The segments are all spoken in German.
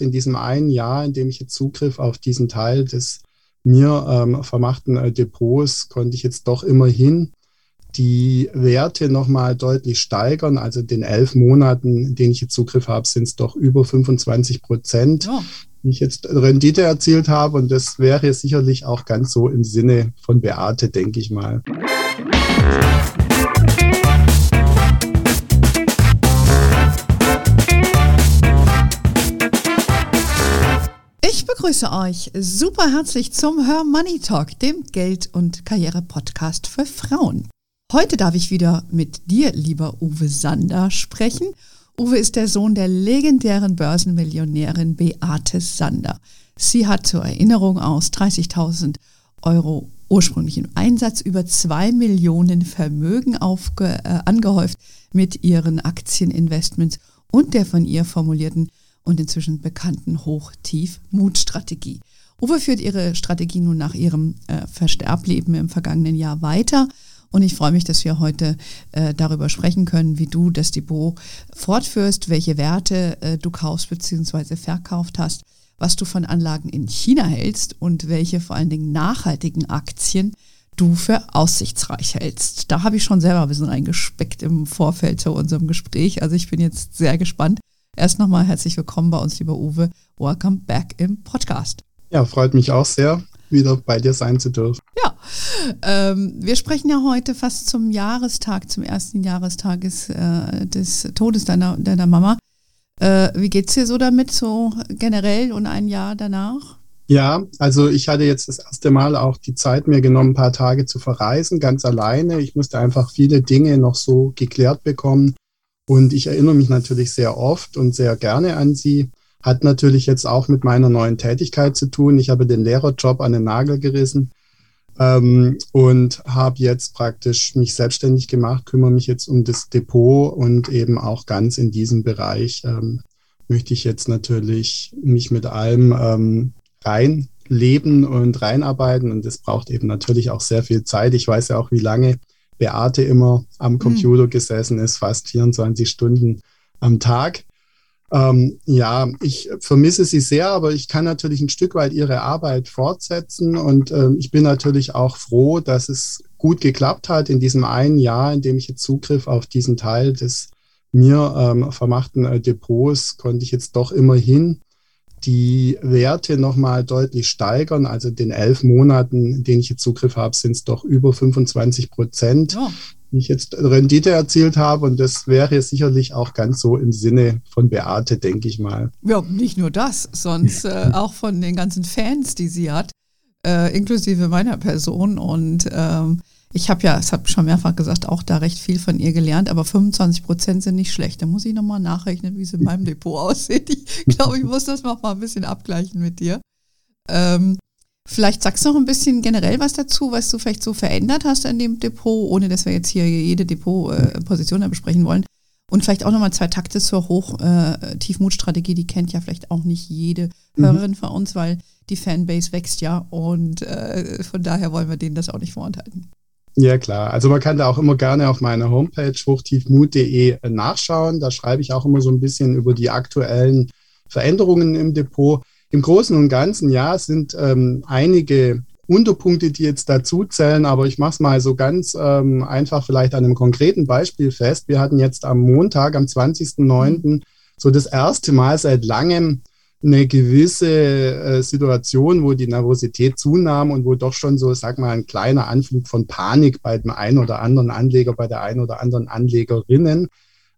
In diesem einen Jahr, in dem ich jetzt Zugriff auf diesen Teil des mir ähm, vermachten äh, Depots, konnte ich jetzt doch immerhin die Werte nochmal deutlich steigern. Also in den elf Monaten, in denen ich jetzt Zugriff habe, sind es doch über 25 Prozent, oh. die ich jetzt Rendite erzielt habe. Und das wäre sicherlich auch ganz so im Sinne von Beate, denke ich mal. Begrüße euch super herzlich zum Her Money Talk, dem Geld- und Karriere-Podcast für Frauen. Heute darf ich wieder mit dir, lieber Uwe Sander, sprechen. Uwe ist der Sohn der legendären Börsenmillionärin Beate Sander. Sie hat zur Erinnerung aus 30.000 Euro ursprünglichen Einsatz über 2 Millionen Vermögen aufge, äh, angehäuft mit ihren Aktieninvestments und der von ihr formulierten und inzwischen bekannten Hoch-Tief-Mut-Strategie. Uwe führt ihre Strategie nun nach ihrem äh, Versterbleben im vergangenen Jahr weiter. Und ich freue mich, dass wir heute äh, darüber sprechen können, wie du das Depot fortführst, welche Werte äh, du kaufst bzw. verkauft hast, was du von Anlagen in China hältst und welche vor allen Dingen nachhaltigen Aktien du für aussichtsreich hältst. Da habe ich schon selber ein bisschen reingespeckt im Vorfeld zu unserem Gespräch. Also ich bin jetzt sehr gespannt, Erst nochmal herzlich willkommen bei uns, lieber Uwe. Welcome back im Podcast. Ja, freut mich auch sehr, wieder bei dir sein zu dürfen. Ja, ähm, wir sprechen ja heute fast zum Jahrestag, zum ersten Jahrestag des, äh, des Todes deiner, deiner Mama. Äh, wie geht's dir so damit, so generell und ein Jahr danach? Ja, also ich hatte jetzt das erste Mal auch die Zeit mir genommen, ein paar Tage zu verreisen, ganz alleine. Ich musste einfach viele Dinge noch so geklärt bekommen, und ich erinnere mich natürlich sehr oft und sehr gerne an sie. Hat natürlich jetzt auch mit meiner neuen Tätigkeit zu tun. Ich habe den Lehrerjob an den Nagel gerissen ähm, und habe jetzt praktisch mich selbstständig gemacht, kümmere mich jetzt um das Depot und eben auch ganz in diesem Bereich ähm, möchte ich jetzt natürlich mich mit allem ähm, reinleben und reinarbeiten. Und das braucht eben natürlich auch sehr viel Zeit. Ich weiß ja auch, wie lange Beate immer am hm. Computer mhm. gesessen ist, fast 24 Stunden am Tag. Ähm, ja, ich vermisse sie sehr, aber ich kann natürlich ein Stück weit ihre Arbeit fortsetzen und ähm, ich bin natürlich auch froh, dass es gut geklappt hat in diesem einen Jahr, in dem ich jetzt Zugriff auf diesen Teil des mir ähm, vermachten äh, Depots konnte ich jetzt doch immerhin die Werte nochmal deutlich steigern. Also in den elf Monaten, in denen ich jetzt Zugriff habe, sind es doch über 25 Prozent, oh. die ich jetzt Rendite erzielt habe. Und das wäre sicherlich auch ganz so im Sinne von Beate, denke ich mal. Ja, nicht nur das, sonst äh, auch von den ganzen Fans, die sie hat, äh, inklusive meiner Person. Und ähm, ich habe ja, es habe schon mehrfach gesagt, auch da recht viel von ihr gelernt, aber 25 Prozent sind nicht schlecht. Da muss ich nochmal nachrechnen, wie es in meinem Depot aussieht. Ich glaube, ich muss das noch mal ein bisschen abgleichen mit dir. Ähm, vielleicht sagst du noch ein bisschen generell was dazu, was du vielleicht so verändert hast an dem Depot, ohne dass wir jetzt hier jede Depotposition äh, besprechen wollen. Und vielleicht auch nochmal zwei Takte zur Hoch-Tiefmut-Strategie, äh, die kennt ja vielleicht auch nicht jede mhm. Hörerin mhm. von uns, weil die Fanbase wächst ja und äh, von daher wollen wir denen das auch nicht vorenthalten. Ja, klar. Also man kann da auch immer gerne auf meiner Homepage hochtiefmut.de äh, nachschauen. Da schreibe ich auch immer so ein bisschen über die aktuellen Veränderungen im Depot. Im Großen und Ganzen, ja, sind ähm, einige Unterpunkte, die jetzt dazu zählen, aber ich mache es mal so ganz ähm, einfach vielleicht an einem konkreten Beispiel fest. Wir hatten jetzt am Montag, am 20.09., so das erste Mal seit langem eine gewisse äh, Situation, wo die Nervosität zunahm und wo doch schon so, sag mal, ein kleiner Anflug von Panik bei dem einen oder anderen Anleger, bei der einen oder anderen Anlegerinnen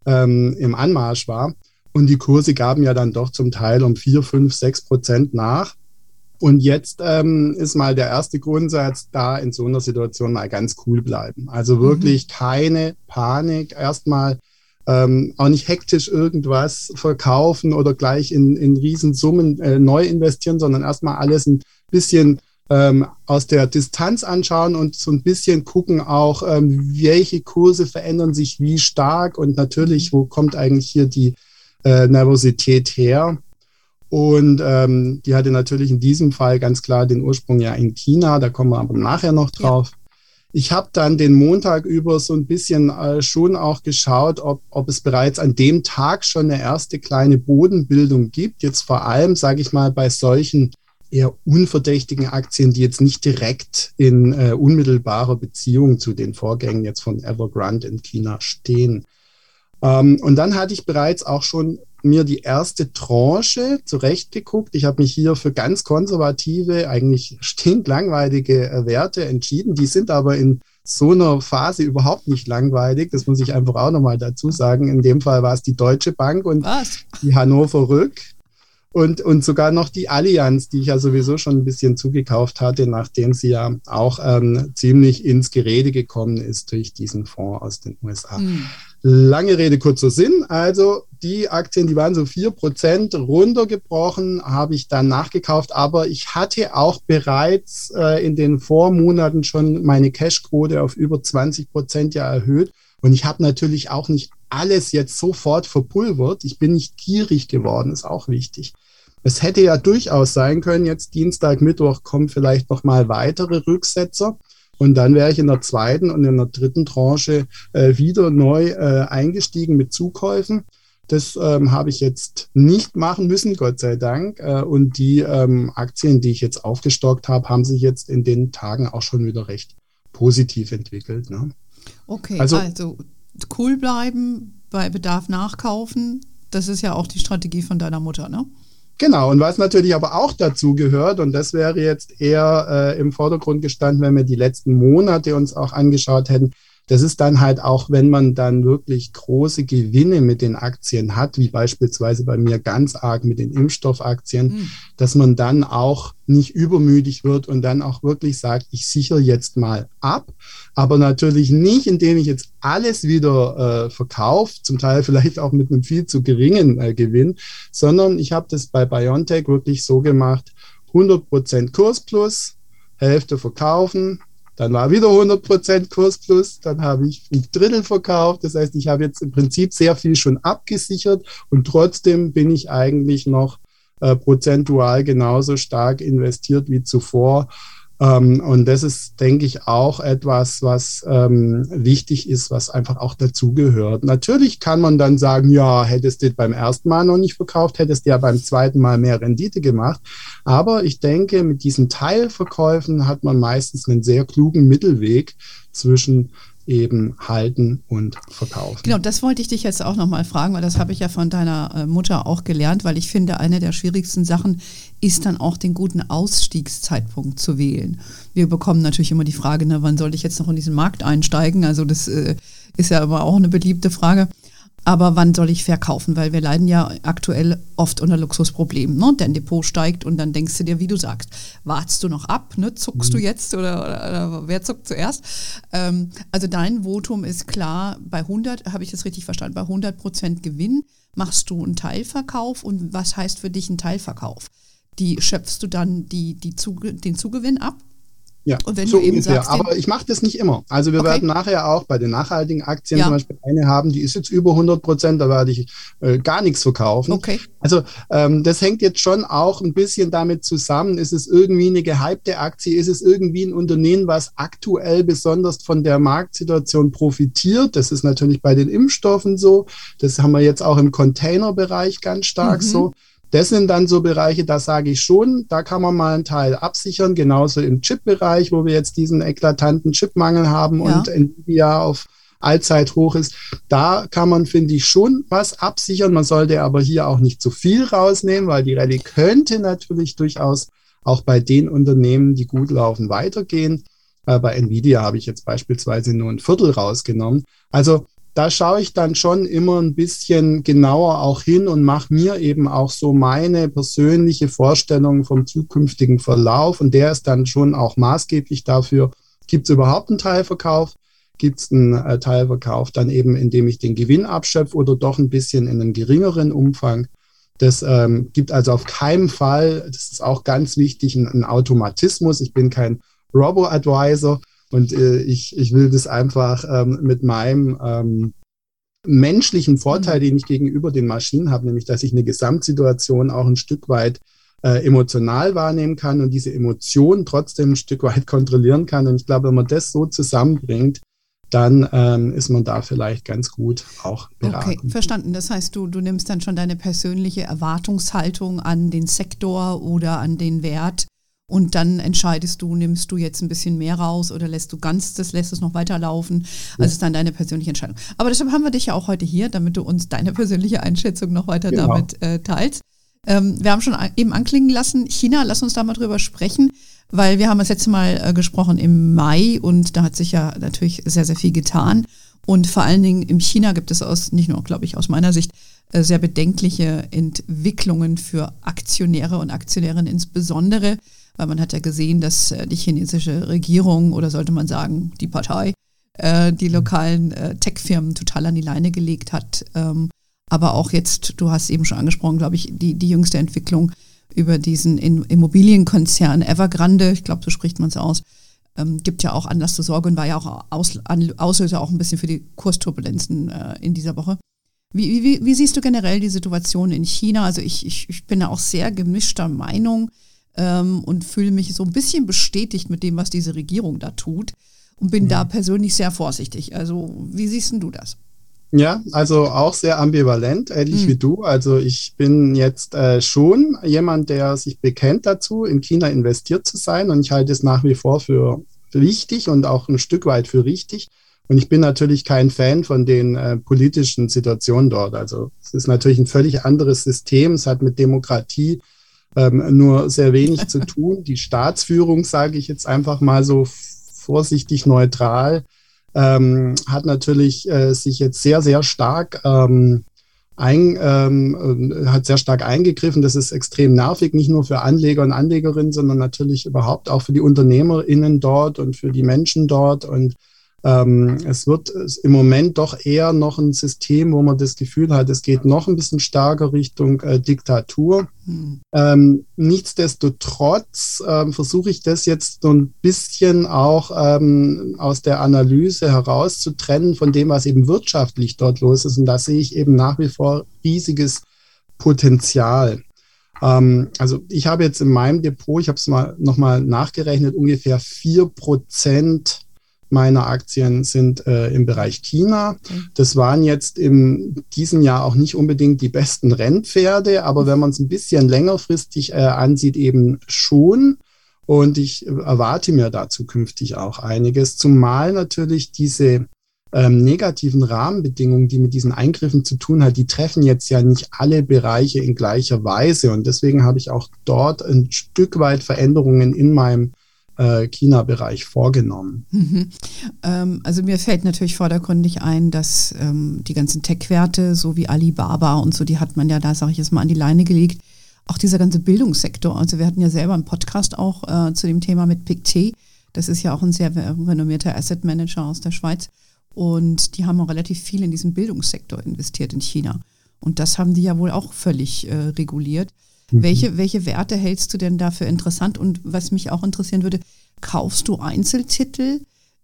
ähm, im Anmarsch war. Und die Kurse gaben ja dann doch zum Teil um vier, fünf, sechs Prozent nach. Und jetzt ähm, ist mal der erste Grundsatz, da in so einer Situation mal ganz cool bleiben. Also wirklich mhm. keine Panik. Erstmal ähm, auch nicht hektisch irgendwas verkaufen oder gleich in, in Riesensummen äh, neu investieren, sondern erstmal alles ein bisschen ähm, aus der Distanz anschauen und so ein bisschen gucken auch, ähm, welche Kurse verändern sich wie stark und natürlich, wo kommt eigentlich hier die äh, Nervosität her. Und ähm, die hatte natürlich in diesem Fall ganz klar den Ursprung ja in China, da kommen wir aber nachher noch drauf. Ja. Ich habe dann den Montag über so ein bisschen äh, schon auch geschaut, ob, ob es bereits an dem Tag schon eine erste kleine Bodenbildung gibt. Jetzt vor allem, sage ich mal, bei solchen eher unverdächtigen Aktien, die jetzt nicht direkt in äh, unmittelbarer Beziehung zu den Vorgängen jetzt von Evergrande in China stehen. Ähm, und dann hatte ich bereits auch schon mir die erste Tranche zurechtgeguckt. Ich habe mich hier für ganz konservative, eigentlich stinklangweilige äh, Werte entschieden. Die sind aber in so einer Phase überhaupt nicht langweilig. Das muss ich einfach auch nochmal dazu sagen. In dem Fall war es die Deutsche Bank und Was? die Hannover Rück und, und sogar noch die Allianz, die ich ja sowieso schon ein bisschen zugekauft hatte, nachdem sie ja auch ähm, ziemlich ins Gerede gekommen ist durch diesen Fonds aus den USA. Mhm. Lange Rede, kurzer Sinn. Also die Aktien, die waren so vier Prozent runtergebrochen, habe ich dann nachgekauft. Aber ich hatte auch bereits äh, in den Vormonaten schon meine Cashquote auf über 20 Prozent ja erhöht. Und ich habe natürlich auch nicht alles jetzt sofort verpulvert. Ich bin nicht gierig geworden, ist auch wichtig. Es hätte ja durchaus sein können, jetzt Dienstag, Mittwoch kommen vielleicht noch mal weitere Rücksetzer. Und dann wäre ich in der zweiten und in der dritten Tranche äh, wieder neu äh, eingestiegen mit Zukäufen. Das ähm, habe ich jetzt nicht machen müssen, Gott sei Dank. Äh, und die ähm, Aktien, die ich jetzt aufgestockt habe, haben sich jetzt in den Tagen auch schon wieder recht positiv entwickelt. Ne? Okay, also, also cool bleiben, bei Bedarf nachkaufen. Das ist ja auch die Strategie von deiner Mutter, ne? Genau, und was natürlich aber auch dazu gehört, und das wäre jetzt eher äh, im Vordergrund gestanden, wenn wir die letzten Monate uns auch angeschaut hätten, das ist dann halt auch, wenn man dann wirklich große Gewinne mit den Aktien hat, wie beispielsweise bei mir ganz arg mit den Impfstoffaktien, mhm. dass man dann auch nicht übermütig wird und dann auch wirklich sagt, ich sichere jetzt mal ab, aber natürlich nicht, indem ich jetzt alles wieder äh, verkaufe, zum Teil vielleicht auch mit einem viel zu geringen äh, Gewinn, sondern ich habe das bei BioNTech wirklich so gemacht, 100% Kurs plus, Hälfte verkaufen, dann war wieder 100% Kurs plus, dann habe ich ein Drittel verkauft. Das heißt, ich habe jetzt im Prinzip sehr viel schon abgesichert und trotzdem bin ich eigentlich noch äh, prozentual genauso stark investiert wie zuvor. Ähm, und das ist, denke ich, auch etwas, was ähm, wichtig ist, was einfach auch dazugehört. Natürlich kann man dann sagen, ja, hättest du beim ersten Mal noch nicht verkauft, hättest du ja beim zweiten Mal mehr Rendite gemacht. Aber ich denke, mit diesen Teilverkäufen hat man meistens einen sehr klugen Mittelweg zwischen eben halten und verkaufen. Genau, das wollte ich dich jetzt auch nochmal fragen, weil das habe ich ja von deiner äh, Mutter auch gelernt, weil ich finde, eine der schwierigsten Sachen ist dann auch den guten Ausstiegszeitpunkt zu wählen. Wir bekommen natürlich immer die Frage, ne, wann soll ich jetzt noch in diesen Markt einsteigen? Also das äh, ist ja aber auch eine beliebte Frage aber wann soll ich verkaufen? Weil wir leiden ja aktuell oft unter Luxusproblemen. Ne? Dein Depot steigt und dann denkst du dir, wie du sagst, wartest du noch ab? Ne? Zuckst mhm. du jetzt oder, oder, oder, wer zuckt zuerst? Ähm, also dein Votum ist klar, bei 100, habe ich das richtig verstanden, bei 100 Prozent Gewinn machst du einen Teilverkauf und was heißt für dich ein Teilverkauf? Die schöpfst du dann die, die Zuge den Zugewinn ab ja, und wenn so ungefähr. Sagst, Aber ich mache das nicht immer. Also wir okay. werden nachher auch bei den nachhaltigen Aktien ja. zum Beispiel eine haben, die ist jetzt über 100 Prozent, da werde ich äh, gar nichts verkaufen. Okay. Also ähm, das hängt jetzt schon auch ein bisschen damit zusammen. Ist es irgendwie eine gehypte Aktie? Ist es irgendwie ein Unternehmen, was aktuell besonders von der Marktsituation profitiert? Das ist natürlich bei den Impfstoffen so. Das haben wir jetzt auch im Containerbereich ganz stark mhm. so. Das sind dann so Bereiche, da sage ich schon, da kann man mal einen Teil absichern, genauso im Chip-Bereich, wo wir jetzt diesen eklatanten Chipmangel haben ja. und Nvidia auf Allzeit hoch ist. Da kann man, finde ich, schon was absichern. Man sollte aber hier auch nicht zu viel rausnehmen, weil die Rallye könnte natürlich durchaus auch bei den Unternehmen, die gut laufen, weitergehen. Äh, bei Nvidia habe ich jetzt beispielsweise nur ein Viertel rausgenommen. Also da schaue ich dann schon immer ein bisschen genauer auch hin und mache mir eben auch so meine persönliche Vorstellung vom zukünftigen Verlauf. Und der ist dann schon auch maßgeblich dafür, gibt es überhaupt einen Teilverkauf? Gibt es einen äh, Teilverkauf dann eben, indem ich den Gewinn abschöpfe oder doch ein bisschen in einem geringeren Umfang? Das ähm, gibt also auf keinen Fall, das ist auch ganz wichtig, einen Automatismus. Ich bin kein Robo-Advisor, und äh, ich, ich will das einfach ähm, mit meinem ähm, menschlichen Vorteil, den ich gegenüber den Maschinen habe, nämlich dass ich eine Gesamtsituation auch ein Stück weit äh, emotional wahrnehmen kann und diese Emotionen trotzdem ein Stück weit kontrollieren kann. Und ich glaube, wenn man das so zusammenbringt, dann ähm, ist man da vielleicht ganz gut auch beraten. Okay, verstanden. Das heißt, du, du nimmst dann schon deine persönliche Erwartungshaltung an den Sektor oder an den Wert und dann entscheidest du, nimmst du jetzt ein bisschen mehr raus oder lässt du ganz das, lässt es noch weiterlaufen. Also ja. ist dann deine persönliche Entscheidung. Aber deshalb haben wir dich ja auch heute hier, damit du uns deine persönliche Einschätzung noch weiter genau. damit äh, teilst. Ähm, wir haben schon eben anklingen lassen, China, lass uns da mal drüber sprechen weil wir haben das letzte Mal äh, gesprochen im Mai und da hat sich ja natürlich sehr, sehr viel getan. Und vor allen Dingen in China gibt es aus, nicht nur, glaube ich, aus meiner Sicht, äh, sehr bedenkliche Entwicklungen für Aktionäre und Aktionärinnen insbesondere, weil man hat ja gesehen, dass äh, die chinesische Regierung oder sollte man sagen, die Partei, äh, die lokalen äh, Tech-Firmen total an die Leine gelegt hat. Ähm, aber auch jetzt, du hast eben schon angesprochen, glaube ich, die, die jüngste Entwicklung über diesen Immobilienkonzern Evergrande, ich glaube, so spricht man es aus, ähm, gibt ja auch Anlass zur Sorge und war ja auch aus, Auslöser auch ein bisschen für die Kursturbulenzen in dieser Woche. Wie, wie, wie, siehst du generell die Situation in China? Also ich, ich, ich bin da auch sehr gemischter Meinung ähm, und fühle mich so ein bisschen bestätigt mit dem, was diese Regierung da tut und bin mhm. da persönlich sehr vorsichtig. Also wie siehst du das? Ja, also auch sehr ambivalent, ähnlich mhm. wie du. Also ich bin jetzt äh, schon jemand, der sich bekennt dazu, in China investiert zu sein und ich halte es nach wie vor für wichtig und auch ein Stück weit für richtig. Und ich bin natürlich kein Fan von den äh, politischen Situationen dort. Also es ist natürlich ein völlig anderes System. Es hat mit Demokratie ähm, nur sehr wenig zu tun. Die Staatsführung, sage ich jetzt einfach mal so vorsichtig neutral, ähm, hat natürlich äh, sich jetzt sehr, sehr stark ähm, ein, ähm, hat sehr stark eingegriffen. Das ist extrem nervig, nicht nur für Anleger und Anlegerinnen, sondern natürlich überhaupt auch für die UnternehmerInnen dort und für die Menschen dort. Und ähm, es wird im Moment doch eher noch ein System, wo man das Gefühl hat, es geht noch ein bisschen stärker Richtung äh, Diktatur. Hm. Ähm, nichtsdestotrotz ähm, versuche ich das jetzt so ein bisschen auch ähm, aus der Analyse herauszutrennen von dem, was eben wirtschaftlich dort los ist. Und da sehe ich eben nach wie vor riesiges Potenzial. Ähm, also ich habe jetzt in meinem Depot, ich habe es mal nochmal nachgerechnet, ungefähr vier Prozent meiner Aktien sind äh, im Bereich China. Das waren jetzt in diesem Jahr auch nicht unbedingt die besten Rennpferde, aber wenn man es ein bisschen längerfristig äh, ansieht, eben schon. Und ich erwarte mir da zukünftig auch einiges, zumal natürlich diese ähm, negativen Rahmenbedingungen, die mit diesen Eingriffen zu tun hat, die treffen jetzt ja nicht alle Bereiche in gleicher Weise. Und deswegen habe ich auch dort ein Stück weit Veränderungen in meinem äh, China-Bereich vorgenommen. Mhm. Ähm, also mir fällt natürlich vordergründig ein, dass ähm, die ganzen Tech-Werte, so wie Alibaba und so, die hat man ja da, sage ich jetzt mal, an die Leine gelegt. Auch dieser ganze Bildungssektor. Also wir hatten ja selber einen Podcast auch äh, zu dem Thema mit PicT. Das ist ja auch ein sehr renommierter Asset Manager aus der Schweiz. Und die haben auch relativ viel in diesen Bildungssektor investiert in China. Und das haben die ja wohl auch völlig äh, reguliert. Mhm. Welche, welche Werte hältst du denn dafür interessant? Und was mich auch interessieren würde, kaufst du Einzeltitel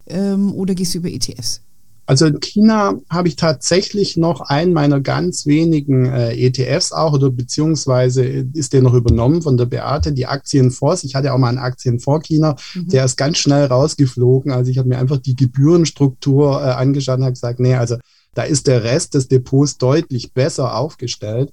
ähm, oder gehst du über ETFs? Also in China habe ich tatsächlich noch einen meiner ganz wenigen äh, ETFs auch oder beziehungsweise ist der noch übernommen von der Beate, die Aktienfonds. Ich hatte auch mal einen Aktienfonds China, mhm. der ist ganz schnell rausgeflogen. Also ich habe mir einfach die Gebührenstruktur äh, angeschaut und habe gesagt, nee, also da ist der Rest des Depots deutlich besser aufgestellt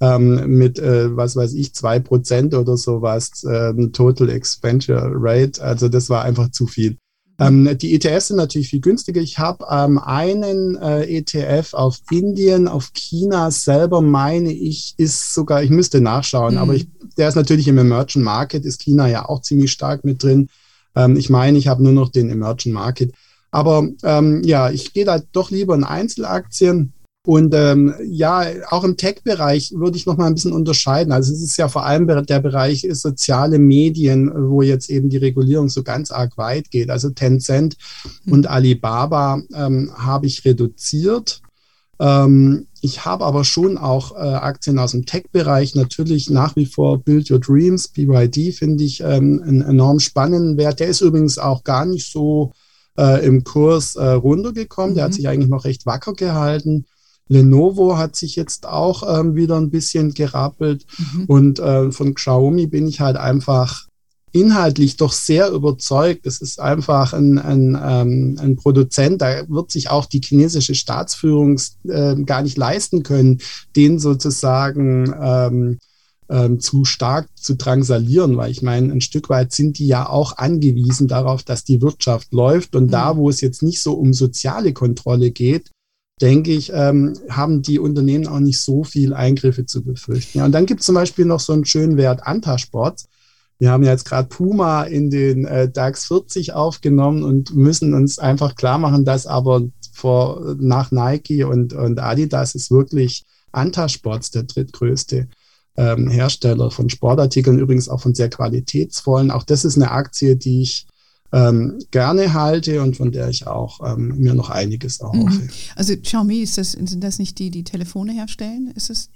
ähm, mit, äh, was weiß ich, zwei Prozent oder sowas, ähm, Total Expenditure Rate. Also das war einfach zu viel. Ähm, die ETFs sind natürlich viel günstiger. Ich habe ähm, einen äh, ETF auf Indien, auf China selber, meine ich, ist sogar, ich müsste nachschauen, mhm. aber ich, der ist natürlich im Emerging Market, ist China ja auch ziemlich stark mit drin. Ähm, ich meine, ich habe nur noch den Emerging Market. Aber ähm, ja, ich gehe da doch lieber in Einzelaktien. Und ähm, ja, auch im Tech-Bereich würde ich noch mal ein bisschen unterscheiden. Also es ist ja vor allem der Bereich soziale Medien, wo jetzt eben die Regulierung so ganz arg weit geht. Also Tencent mhm. und Alibaba ähm, habe ich reduziert. Ähm, ich habe aber schon auch äh, Aktien aus dem Tech-Bereich. Natürlich nach wie vor Build Your Dreams, BYD finde ich ähm, einen enorm spannenden Wert. Der ist übrigens auch gar nicht so äh, im Kurs äh, runtergekommen. Der hat mhm. sich eigentlich noch recht wacker gehalten. Lenovo hat sich jetzt auch ähm, wieder ein bisschen gerappelt. Mhm. Und äh, von Xiaomi bin ich halt einfach inhaltlich doch sehr überzeugt. Es ist einfach ein, ein, ähm, ein Produzent, da wird sich auch die chinesische Staatsführung äh, gar nicht leisten können, den sozusagen ähm, ähm, zu stark zu drangsalieren, weil ich meine, ein Stück weit sind die ja auch angewiesen darauf, dass die Wirtschaft läuft. Und mhm. da, wo es jetzt nicht so um soziale Kontrolle geht, denke ich, ähm, haben die Unternehmen auch nicht so viel Eingriffe zu befürchten. Ja, und dann gibt es zum Beispiel noch so einen schönen Wert Antasport. Wir haben ja jetzt gerade Puma in den äh, DAX 40 aufgenommen und müssen uns einfach klar machen, dass aber vor, nach Nike und, und Adidas ist wirklich Antasports der drittgrößte ähm, Hersteller von Sportartikeln, übrigens auch von sehr qualitätsvollen. Auch das ist eine Aktie, die ich ähm, gerne halte und von der ich auch ähm, mir noch einiges erhoffe. Mhm. Also Xiaomi, ist das, sind das nicht die, die Telefone herstellen? Ist es?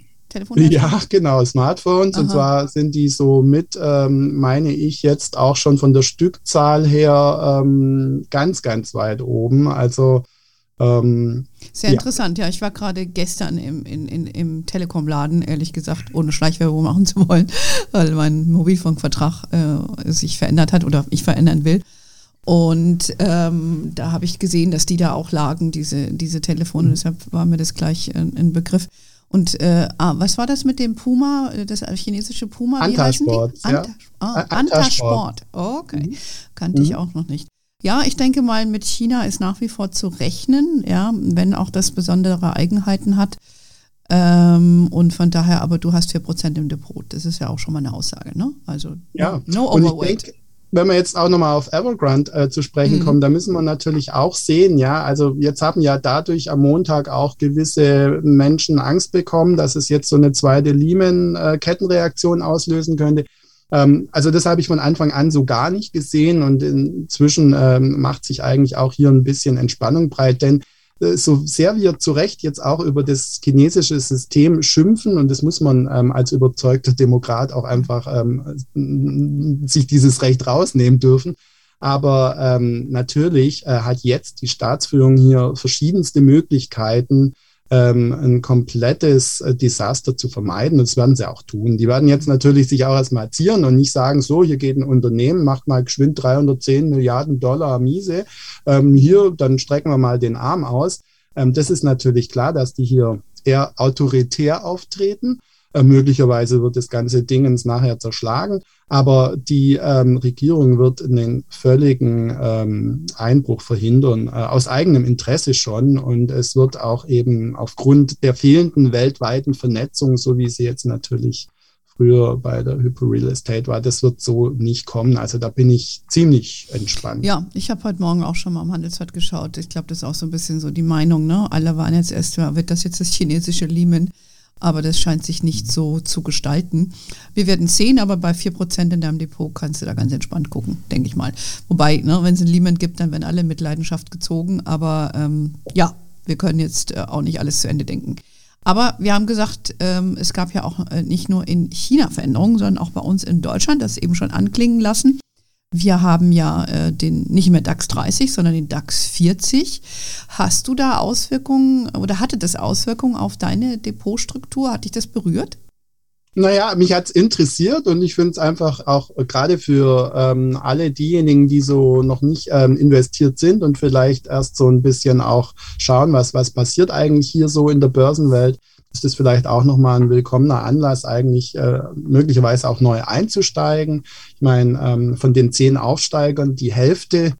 Ja, genau, Smartphones. Aha. Und zwar sind die so mit, ähm, meine ich, jetzt auch schon von der Stückzahl her ähm, ganz, ganz weit oben. Also ähm, Sehr ja. interessant, ja. Ich war gerade gestern im, in, in, im Telekom-Laden, ehrlich gesagt, ohne Schleichwerbung machen zu wollen, weil mein Mobilfunkvertrag äh, sich verändert hat oder ich verändern will. Und ähm, da habe ich gesehen, dass die da auch lagen, diese, diese Telefone. Mhm. Deshalb war mir das gleich ein, ein Begriff. Und äh, ah, was war das mit dem Puma, das chinesische Puma? Antasport. Ja. Anta, ah, Antasport. Okay, mhm. kannte mhm. ich auch noch nicht. Ja, ich denke mal, mit China ist nach wie vor zu rechnen, ja, wenn auch das besondere Eigenheiten hat. Ähm, und von daher, aber du hast 4% im Depot. Das ist ja auch schon mal eine Aussage, ne? Also ja. no overweight. Wenn wir jetzt auch nochmal auf Evergrande äh, zu sprechen mhm. kommen, da müssen wir natürlich auch sehen, ja, also jetzt haben ja dadurch am Montag auch gewisse Menschen Angst bekommen, dass es jetzt so eine zweite Lehman-Kettenreaktion äh, auslösen könnte. Ähm, also das habe ich von Anfang an so gar nicht gesehen und inzwischen ähm, macht sich eigentlich auch hier ein bisschen Entspannung breit, denn so sehr wir zu Recht jetzt auch über das chinesische System schimpfen, und das muss man ähm, als überzeugter Demokrat auch einfach ähm, sich dieses Recht rausnehmen dürfen. Aber ähm, natürlich äh, hat jetzt die Staatsführung hier verschiedenste Möglichkeiten, ähm, ein komplettes äh, Desaster zu vermeiden. Und das werden sie auch tun. Die werden jetzt natürlich sich auch erstmal zieren und nicht sagen, so, hier geht ein Unternehmen, macht mal geschwind 310 Milliarden Dollar Miese. Ähm, hier, dann strecken wir mal den Arm aus. Ähm, das ist natürlich klar, dass die hier eher autoritär auftreten. Äh, möglicherweise wird das ganze Dingens nachher zerschlagen. Aber die ähm, Regierung wird einen völligen ähm, Einbruch verhindern, äh, aus eigenem Interesse schon. Und es wird auch eben aufgrund der fehlenden weltweiten Vernetzung, so wie sie jetzt natürlich früher bei der Hyper Real Estate war, das wird so nicht kommen. Also da bin ich ziemlich entspannt. Ja, ich habe heute Morgen auch schon mal am Handelsblatt geschaut. Ich glaube, das ist auch so ein bisschen so die Meinung. Ne? Alle waren jetzt erst, wird das jetzt das chinesische Lehman? Aber das scheint sich nicht so zu gestalten. Wir werden sehen, aber bei 4% in deinem Depot kannst du da ganz entspannt gucken, denke ich mal. Wobei, ne, wenn es ein Lehman gibt, dann werden alle mit Leidenschaft gezogen, aber ähm, ja, wir können jetzt äh, auch nicht alles zu Ende denken. Aber wir haben gesagt, ähm, es gab ja auch äh, nicht nur in China Veränderungen, sondern auch bei uns in Deutschland, das eben schon anklingen lassen. Wir haben ja äh, den nicht mehr DAX 30, sondern den DAX 40. Hast du da Auswirkungen oder hatte das Auswirkungen auf deine Depotstruktur? Hat dich das berührt? Naja, mich hat's interessiert und ich finde es einfach auch äh, gerade für ähm, alle diejenigen, die so noch nicht ähm, investiert sind und vielleicht erst so ein bisschen auch schauen, was, was passiert eigentlich hier so in der Börsenwelt ist das vielleicht auch nochmal ein willkommener Anlass, eigentlich äh, möglicherweise auch neu einzusteigen. Ich meine, ähm, von den zehn Aufsteigern, die Hälfte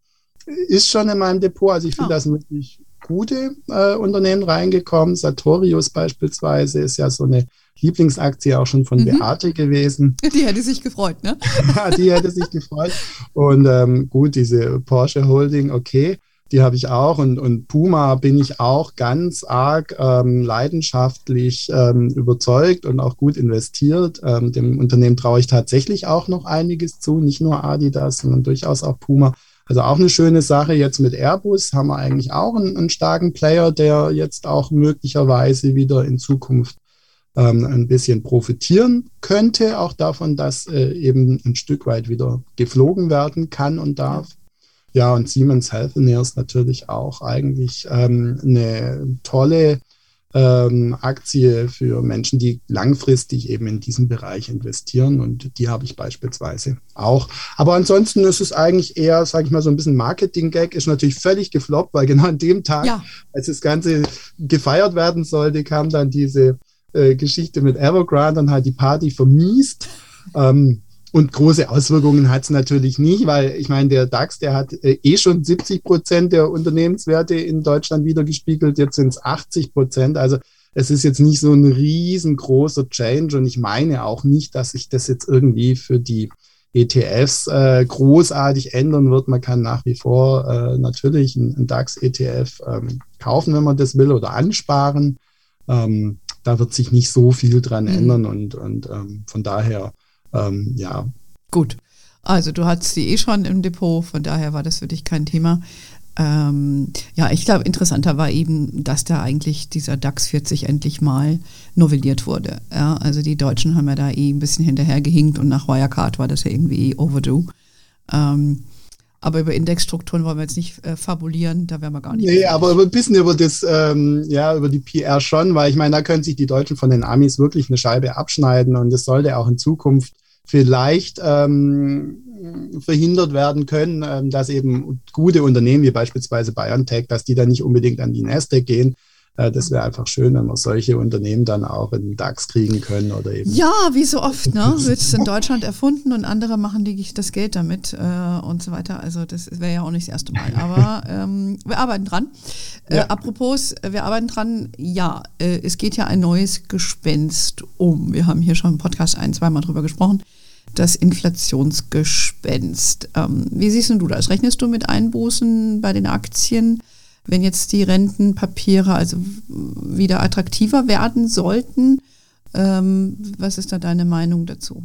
ist schon in meinem Depot. Also ich finde, oh. da sind wirklich gute äh, Unternehmen reingekommen. Sartorius beispielsweise ist ja so eine Lieblingsaktie auch schon von mhm. Beate gewesen. Die hätte sich gefreut, ne? die hätte sich gefreut. Und ähm, gut, diese Porsche Holding, okay die habe ich auch. Und, und Puma bin ich auch ganz arg ähm, leidenschaftlich ähm, überzeugt und auch gut investiert. Ähm, dem Unternehmen traue ich tatsächlich auch noch einiges zu, nicht nur Adidas, sondern durchaus auch Puma. Also auch eine schöne Sache. Jetzt mit Airbus haben wir eigentlich auch einen, einen starken Player, der jetzt auch möglicherweise wieder in Zukunft ähm, ein bisschen profitieren könnte, auch davon, dass äh, eben ein Stück weit wieder geflogen werden kann und darf. Ja, und Siemens Healthineers natürlich auch eigentlich ähm, eine tolle ähm, Aktie für Menschen, die langfristig eben in diesem Bereich investieren. Und die habe ich beispielsweise auch. Aber ansonsten ist es eigentlich eher, sage ich mal, so ein bisschen Marketing-Gag. Ist natürlich völlig gefloppt, weil genau an dem Tag, ja. als das Ganze gefeiert werden sollte, kam dann diese äh, Geschichte mit Evergrande und halt die Party vermiest. Ähm, und große Auswirkungen hat es natürlich nicht, weil ich meine, der DAX, der hat äh, eh schon 70 Prozent der Unternehmenswerte in Deutschland wiedergespiegelt, jetzt sind es 80 Prozent. Also es ist jetzt nicht so ein riesengroßer Change und ich meine auch nicht, dass sich das jetzt irgendwie für die ETFs äh, großartig ändern wird. Man kann nach wie vor äh, natürlich einen DAX-ETF ähm, kaufen, wenn man das will, oder ansparen. Ähm, da wird sich nicht so viel dran mhm. ändern und, und ähm, von daher ähm, ja. Gut. Also du hattest die eh schon im Depot, von daher war das für dich kein Thema. Ähm, ja, ich glaube, interessanter war eben, dass da eigentlich dieser DAX 40 endlich mal novelliert wurde. Ja, also die Deutschen haben ja da eh ein bisschen hinterhergehinkt und nach Wirecard war das ja irgendwie eh overdue. Ähm, aber über Indexstrukturen wollen wir jetzt nicht äh, fabulieren, da werden wir gar nicht. Nee, aber ein bisschen über das, ähm, ja, über die PR schon, weil ich meine, da können sich die Deutschen von den Amis wirklich eine Scheibe abschneiden und das sollte auch in Zukunft vielleicht ähm, verhindert werden können, ähm, dass eben gute Unternehmen wie beispielsweise BioNTech, dass die dann nicht unbedingt an die Nasdaq gehen. Äh, das wäre einfach schön, wenn wir solche Unternehmen dann auch in den DAX kriegen können oder eben. Ja, wie so oft, ne? Wird es in Deutschland erfunden und andere machen die, das Geld damit äh, und so weiter. Also das wäre ja auch nicht das erste Mal. Aber ähm, wir arbeiten dran. Äh, ja. apropos, wir arbeiten dran, ja, äh, es geht ja ein neues Gespenst um. Wir haben hier schon im Podcast ein, zweimal drüber gesprochen das Inflationsgespenst. Ähm, wie siehst du das? Rechnest du mit Einbußen bei den Aktien, wenn jetzt die Rentenpapiere also wieder attraktiver werden sollten? Ähm, was ist da deine Meinung dazu?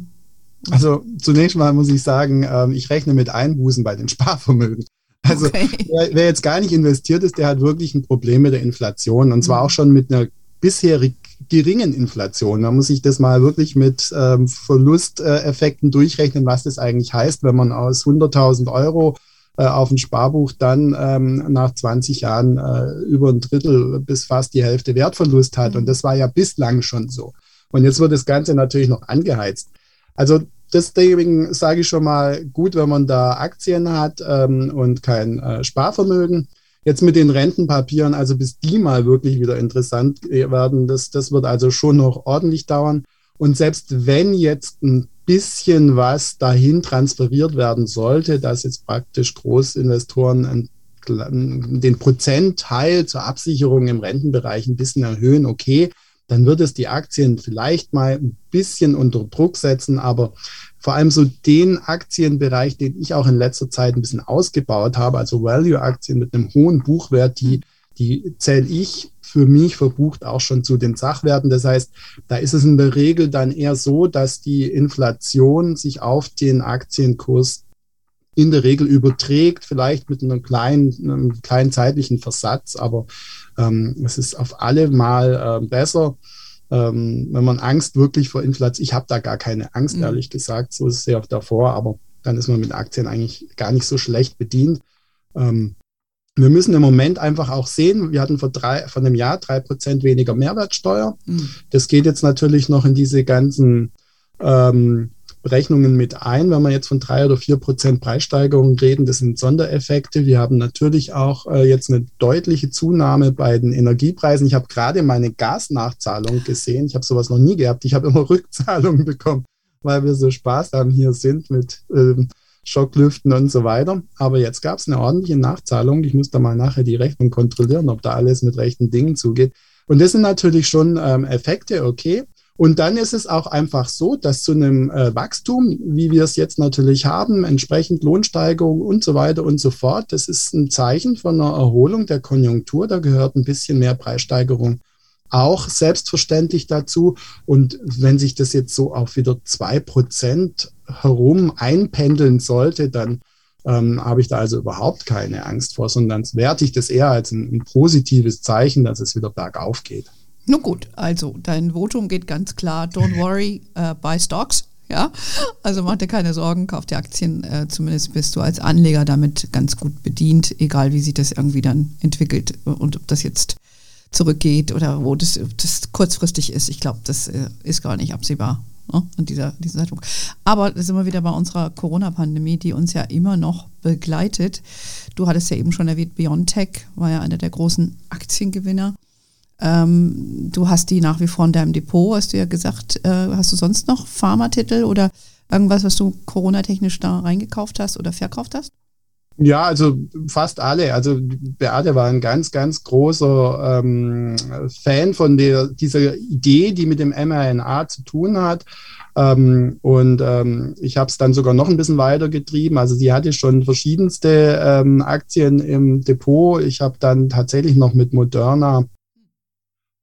Also zunächst mal muss ich sagen, ähm, ich rechne mit Einbußen bei den Sparvermögen. Also okay. wer, wer, jetzt gar nicht investiert ist, der hat wirklich ein Problem mit der Inflation und zwar mhm. auch schon mit einer bisherig geringen Inflation. Man muss sich das mal wirklich mit ähm, Verlusteffekten durchrechnen, was das eigentlich heißt, wenn man aus 100.000 Euro äh, auf ein Sparbuch dann ähm, nach 20 Jahren äh, über ein Drittel bis fast die Hälfte Wertverlust hat. Und das war ja bislang schon so. Und jetzt wird das Ganze natürlich noch angeheizt. Also deswegen sage ich schon mal, gut, wenn man da Aktien hat ähm, und kein äh, Sparvermögen. Jetzt mit den Rentenpapieren, also bis die mal wirklich wieder interessant werden, das, das wird also schon noch ordentlich dauern. Und selbst wenn jetzt ein bisschen was dahin transferiert werden sollte, dass jetzt praktisch Großinvestoren den Prozentteil zur Absicherung im Rentenbereich ein bisschen erhöhen, okay, dann wird es die Aktien vielleicht mal ein bisschen unter Druck setzen, aber vor allem so den Aktienbereich, den ich auch in letzter Zeit ein bisschen ausgebaut habe, also Value-Aktien mit einem hohen Buchwert, die, die zähle ich für mich verbucht auch schon zu den Sachwerten. Das heißt, da ist es in der Regel dann eher so, dass die Inflation sich auf den Aktienkurs in der Regel überträgt, vielleicht mit einem kleinen, einem kleinen zeitlichen Versatz, aber ähm, es ist auf alle Mal äh, besser ähm, wenn man Angst wirklich vor Inflation, ich habe da gar keine Angst, mhm. ehrlich gesagt, so ist es ja auch davor, aber dann ist man mit Aktien eigentlich gar nicht so schlecht bedient. Ähm, wir müssen im Moment einfach auch sehen, wir hatten vor, drei, vor einem Jahr drei Prozent weniger Mehrwertsteuer. Mhm. Das geht jetzt natürlich noch in diese ganzen ähm, Berechnungen mit ein. Wenn wir jetzt von drei oder vier Prozent Preissteigerungen reden, das sind Sondereffekte. Wir haben natürlich auch äh, jetzt eine deutliche Zunahme bei den Energiepreisen. Ich habe gerade meine Gasnachzahlung gesehen. Ich habe sowas noch nie gehabt. Ich habe immer Rückzahlungen bekommen, weil wir so sparsam hier sind mit ähm, Schocklüften und so weiter. Aber jetzt gab es eine ordentliche Nachzahlung. Ich muss da mal nachher die Rechnung kontrollieren, ob da alles mit rechten Dingen zugeht. Und das sind natürlich schon ähm, Effekte, okay. Und dann ist es auch einfach so, dass zu einem äh, Wachstum, wie wir es jetzt natürlich haben, entsprechend Lohnsteigerung und so weiter und so fort, das ist ein Zeichen von einer Erholung der Konjunktur. Da gehört ein bisschen mehr Preissteigerung auch selbstverständlich dazu. Und wenn sich das jetzt so auf wieder zwei Prozent herum einpendeln sollte, dann ähm, habe ich da also überhaupt keine Angst vor, sondern werte ich das eher als ein, ein positives Zeichen, dass es wieder bergauf geht. Nun gut, also dein Votum geht ganz klar, don't worry, uh, buy stocks. Ja, also mach dir keine Sorgen, kauf dir Aktien. Äh, zumindest bist du als Anleger damit ganz gut bedient, egal wie sich das irgendwie dann entwickelt und ob das jetzt zurückgeht oder wo das, das kurzfristig ist. Ich glaube, das äh, ist gar nicht absehbar ne, in dieser, dieser Zeitung. Aber da sind wir wieder bei unserer Corona-Pandemie, die uns ja immer noch begleitet. Du hattest ja eben schon erwähnt, BioNTech war ja einer der großen Aktiengewinner. Ähm, du hast die nach wie vor in deinem Depot, hast du ja gesagt. Äh, hast du sonst noch Pharmatitel oder irgendwas, was du Corona-technisch da reingekauft hast oder verkauft hast? Ja, also fast alle. Also Beate war ein ganz, ganz großer ähm, Fan von der, dieser Idee, die mit dem mRNA zu tun hat. Ähm, und ähm, ich habe es dann sogar noch ein bisschen weiter getrieben. Also sie hatte schon verschiedenste ähm, Aktien im Depot. Ich habe dann tatsächlich noch mit Moderna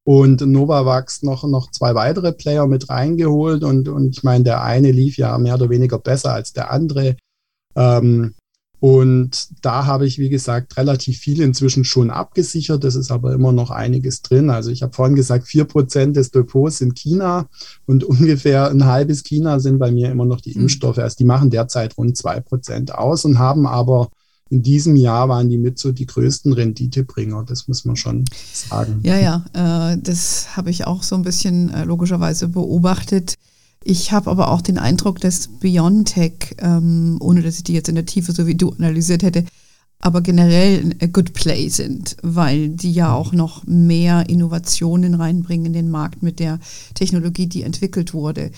und Novavax noch, noch zwei weitere Player mit reingeholt. Und, und ich meine, der eine lief ja mehr oder weniger besser als der andere. Ähm, und da habe ich, wie gesagt, relativ viel inzwischen schon abgesichert. Das ist aber immer noch einiges drin. Also ich habe vorhin gesagt, vier Prozent des Depots sind China und ungefähr ein halbes China sind bei mir immer noch die mhm. Impfstoffe. Also die machen derzeit rund zwei Prozent aus und haben aber in diesem Jahr waren die mit so die größten Renditebringer. Das muss man schon sagen. Ja, ja, äh, das habe ich auch so ein bisschen äh, logischerweise beobachtet. Ich habe aber auch den Eindruck, dass Biontech, ähm, ohne dass ich die jetzt in der Tiefe so wie du analysiert hätte, aber generell a good play sind, weil die ja auch noch mehr Innovationen reinbringen in den Markt mit der Technologie, die entwickelt wurde.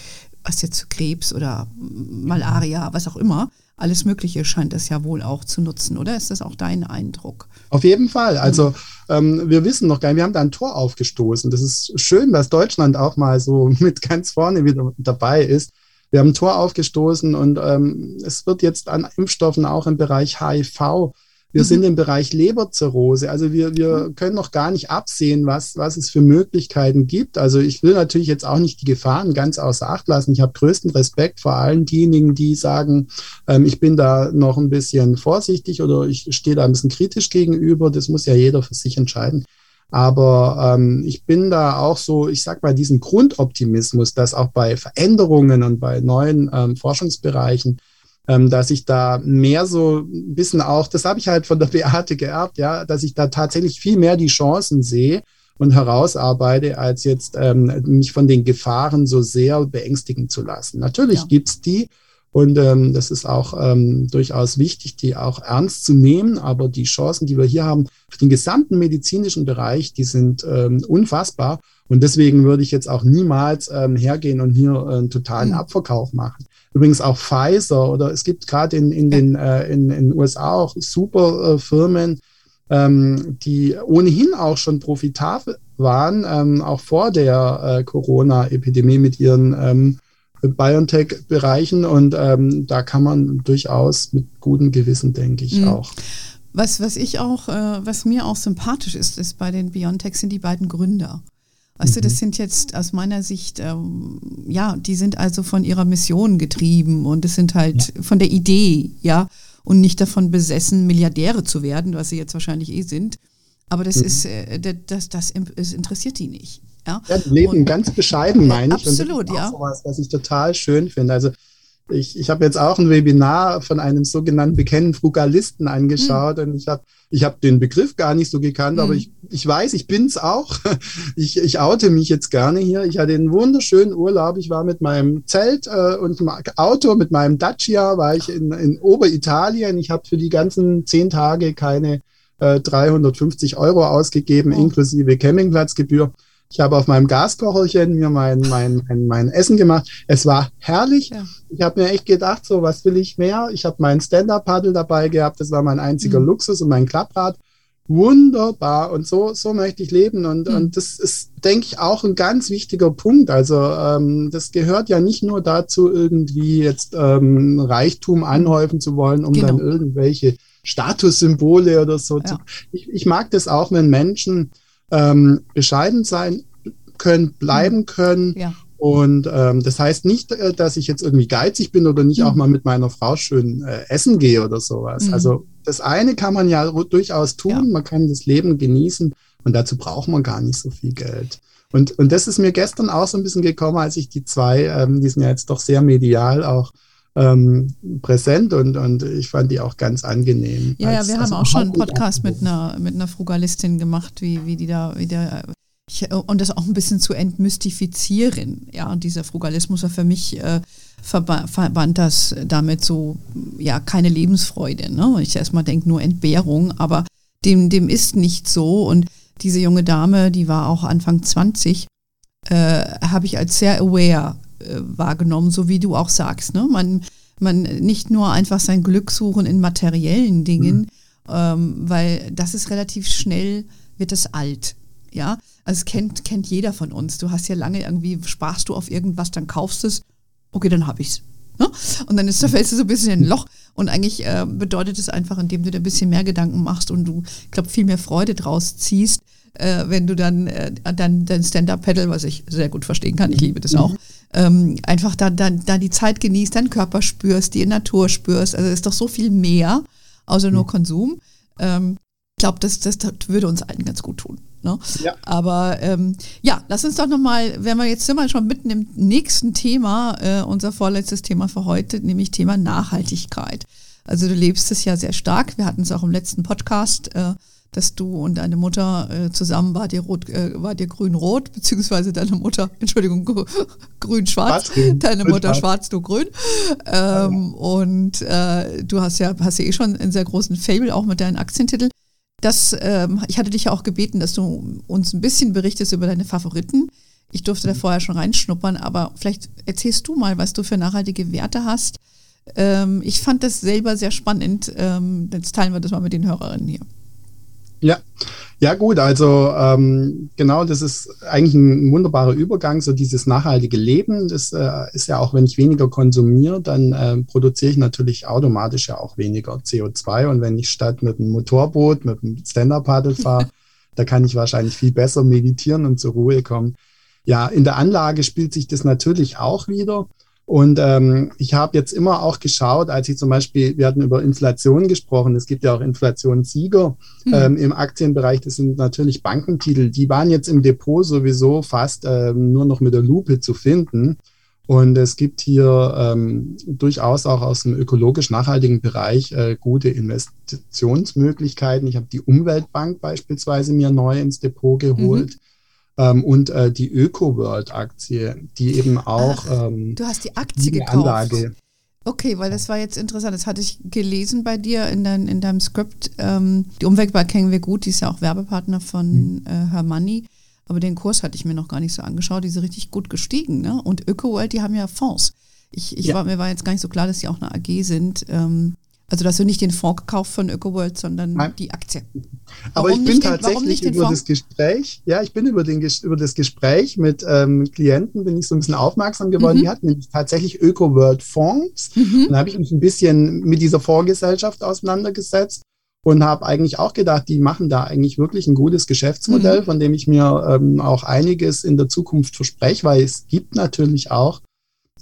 Was jetzt zu Krebs oder Malaria, was auch immer alles Mögliche scheint es ja wohl auch zu nutzen, oder? Ist das auch dein Eindruck? Auf jeden Fall. Also ähm, wir wissen noch gar nicht, wir haben da ein Tor aufgestoßen. Das ist schön, dass Deutschland auch mal so mit ganz vorne wieder dabei ist. Wir haben ein Tor aufgestoßen und ähm, es wird jetzt an Impfstoffen auch im Bereich HIV wir mhm. sind im Bereich Leberzirrhose. Also wir, wir mhm. können noch gar nicht absehen, was, was es für Möglichkeiten gibt. Also ich will natürlich jetzt auch nicht die Gefahren ganz außer Acht lassen. Ich habe größten Respekt vor allen diejenigen, die sagen, ähm, ich bin da noch ein bisschen vorsichtig oder ich stehe da ein bisschen kritisch gegenüber. Das muss ja jeder für sich entscheiden. Aber ähm, ich bin da auch so, ich sag mal, diesen Grundoptimismus, dass auch bei Veränderungen und bei neuen ähm, Forschungsbereichen ähm, dass ich da mehr so ein bisschen auch, das habe ich halt von der Beate geerbt, ja, dass ich da tatsächlich viel mehr die Chancen sehe und herausarbeite, als jetzt ähm, mich von den Gefahren so sehr beängstigen zu lassen. Natürlich ja. es die und ähm, das ist auch ähm, durchaus wichtig, die auch ernst zu nehmen. Aber die Chancen, die wir hier haben für den gesamten medizinischen Bereich, die sind ähm, unfassbar. Und deswegen würde ich jetzt auch niemals ähm, hergehen und hier äh, einen totalen mhm. Abverkauf machen. Übrigens auch Pfizer oder es gibt gerade in, in den äh, in, in USA auch super äh, Firmen, ähm, die ohnehin auch schon profitabel waren, ähm, auch vor der äh, Corona-Epidemie mit ihren ähm, BioNTech-Bereichen. Und ähm, da kann man durchaus mit gutem Gewissen, denke ich, mhm. auch. Was, was ich auch, äh, was mir auch sympathisch ist, ist bei den BioNTech sind die beiden Gründer. Weißt mhm. du, das mhm. sind jetzt aus meiner Sicht, ähm, ja, die sind also von ihrer Mission getrieben und es sind halt ja. von der Idee, ja, und nicht davon besessen, Milliardäre zu werden, was sie jetzt wahrscheinlich eh sind. Aber das mhm. ist, äh, das, das, das interessiert die nicht. Ja, ja die leben und, ganz bescheiden, meine ich. Absolut, ja. Sowas, was ich total schön finde. Also ich, ich habe jetzt auch ein Webinar von einem sogenannten bekannten Frugalisten angeschaut mhm. und ich habe ich hab den Begriff gar nicht so gekannt, mhm. aber ich, ich weiß, ich bin's auch. Ich, ich oute mich jetzt gerne hier. Ich hatte einen wunderschönen Urlaub. Ich war mit meinem Zelt äh, und Auto, mit meinem Dacia, war ich in, in Oberitalien. Ich habe für die ganzen zehn Tage keine äh, 350 Euro ausgegeben, oh. inklusive Campingplatzgebühr. Ich habe auf meinem Gaskocherchen mir mein, mein, mein, mein Essen gemacht. Es war herrlich. Ja. Ich habe mir echt gedacht, so, was will ich mehr? Ich habe mein Stand-Up-Paddle dabei gehabt. Das war mein einziger mhm. Luxus und mein Klapprad. Wunderbar. Und so, so möchte ich leben. Und, mhm. und das ist, denke ich, auch ein ganz wichtiger Punkt. Also, ähm, das gehört ja nicht nur dazu, irgendwie jetzt ähm, Reichtum anhäufen zu wollen, um genau. dann irgendwelche Statussymbole oder so ja. zu. Ich, ich mag das auch, wenn Menschen ähm, bescheiden sein können, bleiben mhm. können. Ja. Und ähm, das heißt nicht, äh, dass ich jetzt irgendwie geizig bin oder nicht mhm. auch mal mit meiner Frau schön äh, essen gehe oder sowas. Mhm. Also das eine kann man ja durchaus tun, ja. man kann das Leben genießen und dazu braucht man gar nicht so viel Geld. Und, und das ist mir gestern auch so ein bisschen gekommen, als ich die zwei, ähm, die sind ja jetzt doch sehr medial auch ähm, präsent und, und ich fand die auch ganz angenehm. Ja, als, ja, wir haben auch schon einen Podcast mit einer, mit einer Frugalistin gemacht, wie, wie die da, wie der, ich, und das auch ein bisschen zu entmystifizieren. Ja, und dieser Frugalismus war für mich äh, verband das damit so, ja, keine Lebensfreude. Ne? Ich erstmal denke nur Entbehrung, aber dem, dem ist nicht so. Und diese junge Dame, die war auch Anfang 20, äh, habe ich als sehr aware wahrgenommen, so wie du auch sagst. Ne? Man, man nicht nur einfach sein Glück suchen in materiellen Dingen, mhm. ähm, weil das ist relativ schnell, wird es alt. Ja, also kennt, kennt jeder von uns. Du hast ja lange irgendwie, sparst du auf irgendwas, dann kaufst es, okay, dann hab ich's. Ne? Und dann ist, da fällst du so ein bisschen in ein Loch. Und eigentlich äh, bedeutet es einfach, indem du dir ein bisschen mehr Gedanken machst und du, ich glaube, viel mehr Freude draus ziehst, äh, wenn du dann, äh, dann dein Stand-Up-Pedal, was ich sehr gut verstehen kann, ich liebe das auch, ähm, einfach dann, dann, dann die Zeit genießt, deinen Körper spürst, die Natur spürst. Also es ist doch so viel mehr, außer nur Konsum. Ähm, ich glaube, das, das, das würde uns allen ganz gut tun. Ne? Ja. Aber ähm, ja, lass uns doch nochmal, wenn wir jetzt sind wir schon mitten im nächsten Thema, äh, unser vorletztes Thema für heute, nämlich Thema Nachhaltigkeit. Also du lebst es ja sehr stark. Wir hatten es auch im letzten Podcast, äh, dass du und deine Mutter äh, zusammen war dir rot, äh, war dir grün-rot, beziehungsweise deine Mutter, Entschuldigung, grün-schwarz, deine Mutter schwarz, du grün. Ähm, und äh, du hast ja, hast ja eh schon einen sehr großen Fable auch mit deinen Aktientiteln. Das, ähm, ich hatte dich ja auch gebeten, dass du uns ein bisschen berichtest über deine Favoriten. Ich durfte da mhm. vorher schon reinschnuppern, aber vielleicht erzählst du mal, was du für nachhaltige Werte hast. Ähm, ich fand das selber sehr spannend. Ähm, jetzt teilen wir das mal mit den Hörerinnen hier. Ja, ja gut, also ähm, genau, das ist eigentlich ein wunderbarer Übergang, so dieses nachhaltige Leben. Das äh, ist ja auch, wenn ich weniger konsumiere, dann äh, produziere ich natürlich automatisch ja auch weniger CO2. Und wenn ich statt mit einem Motorboot, mit einem Stand-Up-Paddle fahre, da kann ich wahrscheinlich viel besser meditieren und zur Ruhe kommen. Ja, in der Anlage spielt sich das natürlich auch wieder. Und ähm, ich habe jetzt immer auch geschaut, als ich zum Beispiel, wir hatten über Inflation gesprochen, es gibt ja auch Inflationssieger mhm. ähm, im Aktienbereich, das sind natürlich Bankentitel, die waren jetzt im Depot sowieso fast ähm, nur noch mit der Lupe zu finden. Und es gibt hier ähm, durchaus auch aus dem ökologisch nachhaltigen Bereich äh, gute Investitionsmöglichkeiten. Ich habe die Umweltbank beispielsweise mir neu ins Depot geholt. Mhm ähm, und äh, die Öko-World-Aktie, die eben auch. Ach, ähm, du hast die Aktie die gekauft. Anlage. Okay, weil das war jetzt interessant. Das hatte ich gelesen bei dir in, dein, in deinem Skript. Ähm, die Umweltbank kennen wir gut, die ist ja auch Werbepartner von hm. äh, Hermanni. Aber den Kurs hatte ich mir noch gar nicht so angeschaut. Die sind richtig gut gestiegen. Ne? Und ÖkoWorld, die haben ja Fonds. Ich, ich ja. war, mir war jetzt gar nicht so klar, dass die auch eine AG sind. Ähm, also, dass du nicht den Fonds gekauft von ÖkoWorld, sondern Nein. die Aktie. Aber ich bin tatsächlich den, über das Gespräch, ja, ich bin über, den, über das Gespräch mit ähm, Klienten, bin ich so ein bisschen aufmerksam geworden. Mhm. Die hatten nämlich tatsächlich ÖkoWorld Fonds. Mhm. Und da habe ich mich ein bisschen mit dieser Fondsgesellschaft auseinandergesetzt und habe eigentlich auch gedacht, die machen da eigentlich wirklich ein gutes Geschäftsmodell, mhm. von dem ich mir ähm, auch einiges in der Zukunft verspreche, weil es gibt natürlich auch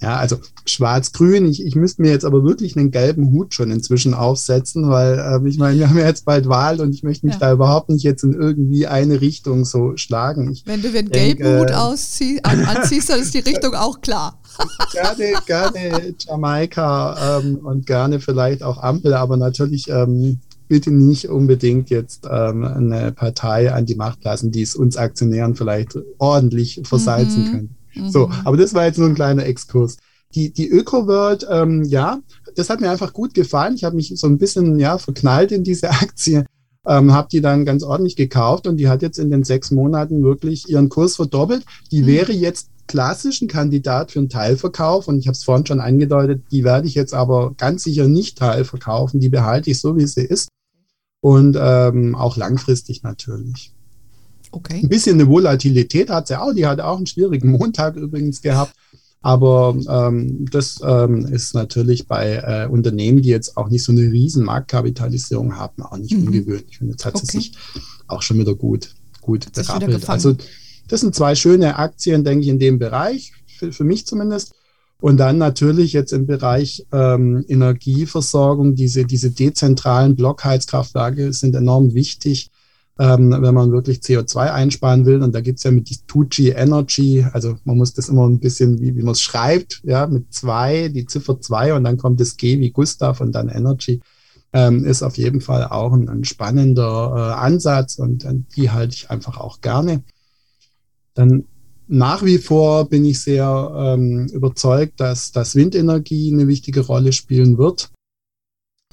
ja, also schwarz-grün. Ich, ich müsste mir jetzt aber wirklich einen gelben Hut schon inzwischen aufsetzen, weil äh, ich meine, wir haben ja jetzt bald Wahl und ich möchte mich ja. da überhaupt nicht jetzt in irgendwie eine Richtung so schlagen. Ich Wenn du den gelben denke, Hut auszieh, an, anziehst, dann ist die Richtung auch klar. gerne, gerne Jamaika ähm, und gerne vielleicht auch Ampel, aber natürlich ähm, bitte nicht unbedingt jetzt ähm, eine Partei an die Macht lassen, die es uns Aktionären vielleicht ordentlich versalzen mhm. könnte. So, mhm. aber das war jetzt nur ein kleiner Exkurs. Die, die Öko-World, ähm, ja, das hat mir einfach gut gefallen. Ich habe mich so ein bisschen ja, verknallt in diese Aktie, ähm, habe die dann ganz ordentlich gekauft und die hat jetzt in den sechs Monaten wirklich ihren Kurs verdoppelt. Die mhm. wäre jetzt klassisch ein Kandidat für einen Teilverkauf und ich habe es vorhin schon angedeutet, die werde ich jetzt aber ganz sicher nicht teilverkaufen. Die behalte ich so, wie sie ist und ähm, auch langfristig natürlich. Okay. Ein bisschen eine Volatilität hat sie auch. Die hat auch einen schwierigen Montag übrigens gehabt. Aber ähm, das ähm, ist natürlich bei äh, Unternehmen, die jetzt auch nicht so eine riesen Marktkapitalisierung haben, auch nicht mhm. ungewöhnlich. Und jetzt hat okay. sie sich auch schon wieder gut, gut berappelt. Also das sind zwei schöne Aktien, denke ich, in dem Bereich, für, für mich zumindest. Und dann natürlich jetzt im Bereich ähm, Energieversorgung, diese, diese dezentralen Blockheizkraftwerke sind enorm wichtig ähm, wenn man wirklich CO2 einsparen will. Und da gibt es ja mit 2G Energy, also man muss das immer ein bisschen, wie, wie man es schreibt, ja, mit zwei, die Ziffer zwei und dann kommt das G wie Gustav und dann Energy. Ähm, ist auf jeden Fall auch ein, ein spannender äh, Ansatz und äh, die halte ich einfach auch gerne. Dann nach wie vor bin ich sehr ähm, überzeugt, dass, dass Windenergie eine wichtige Rolle spielen wird.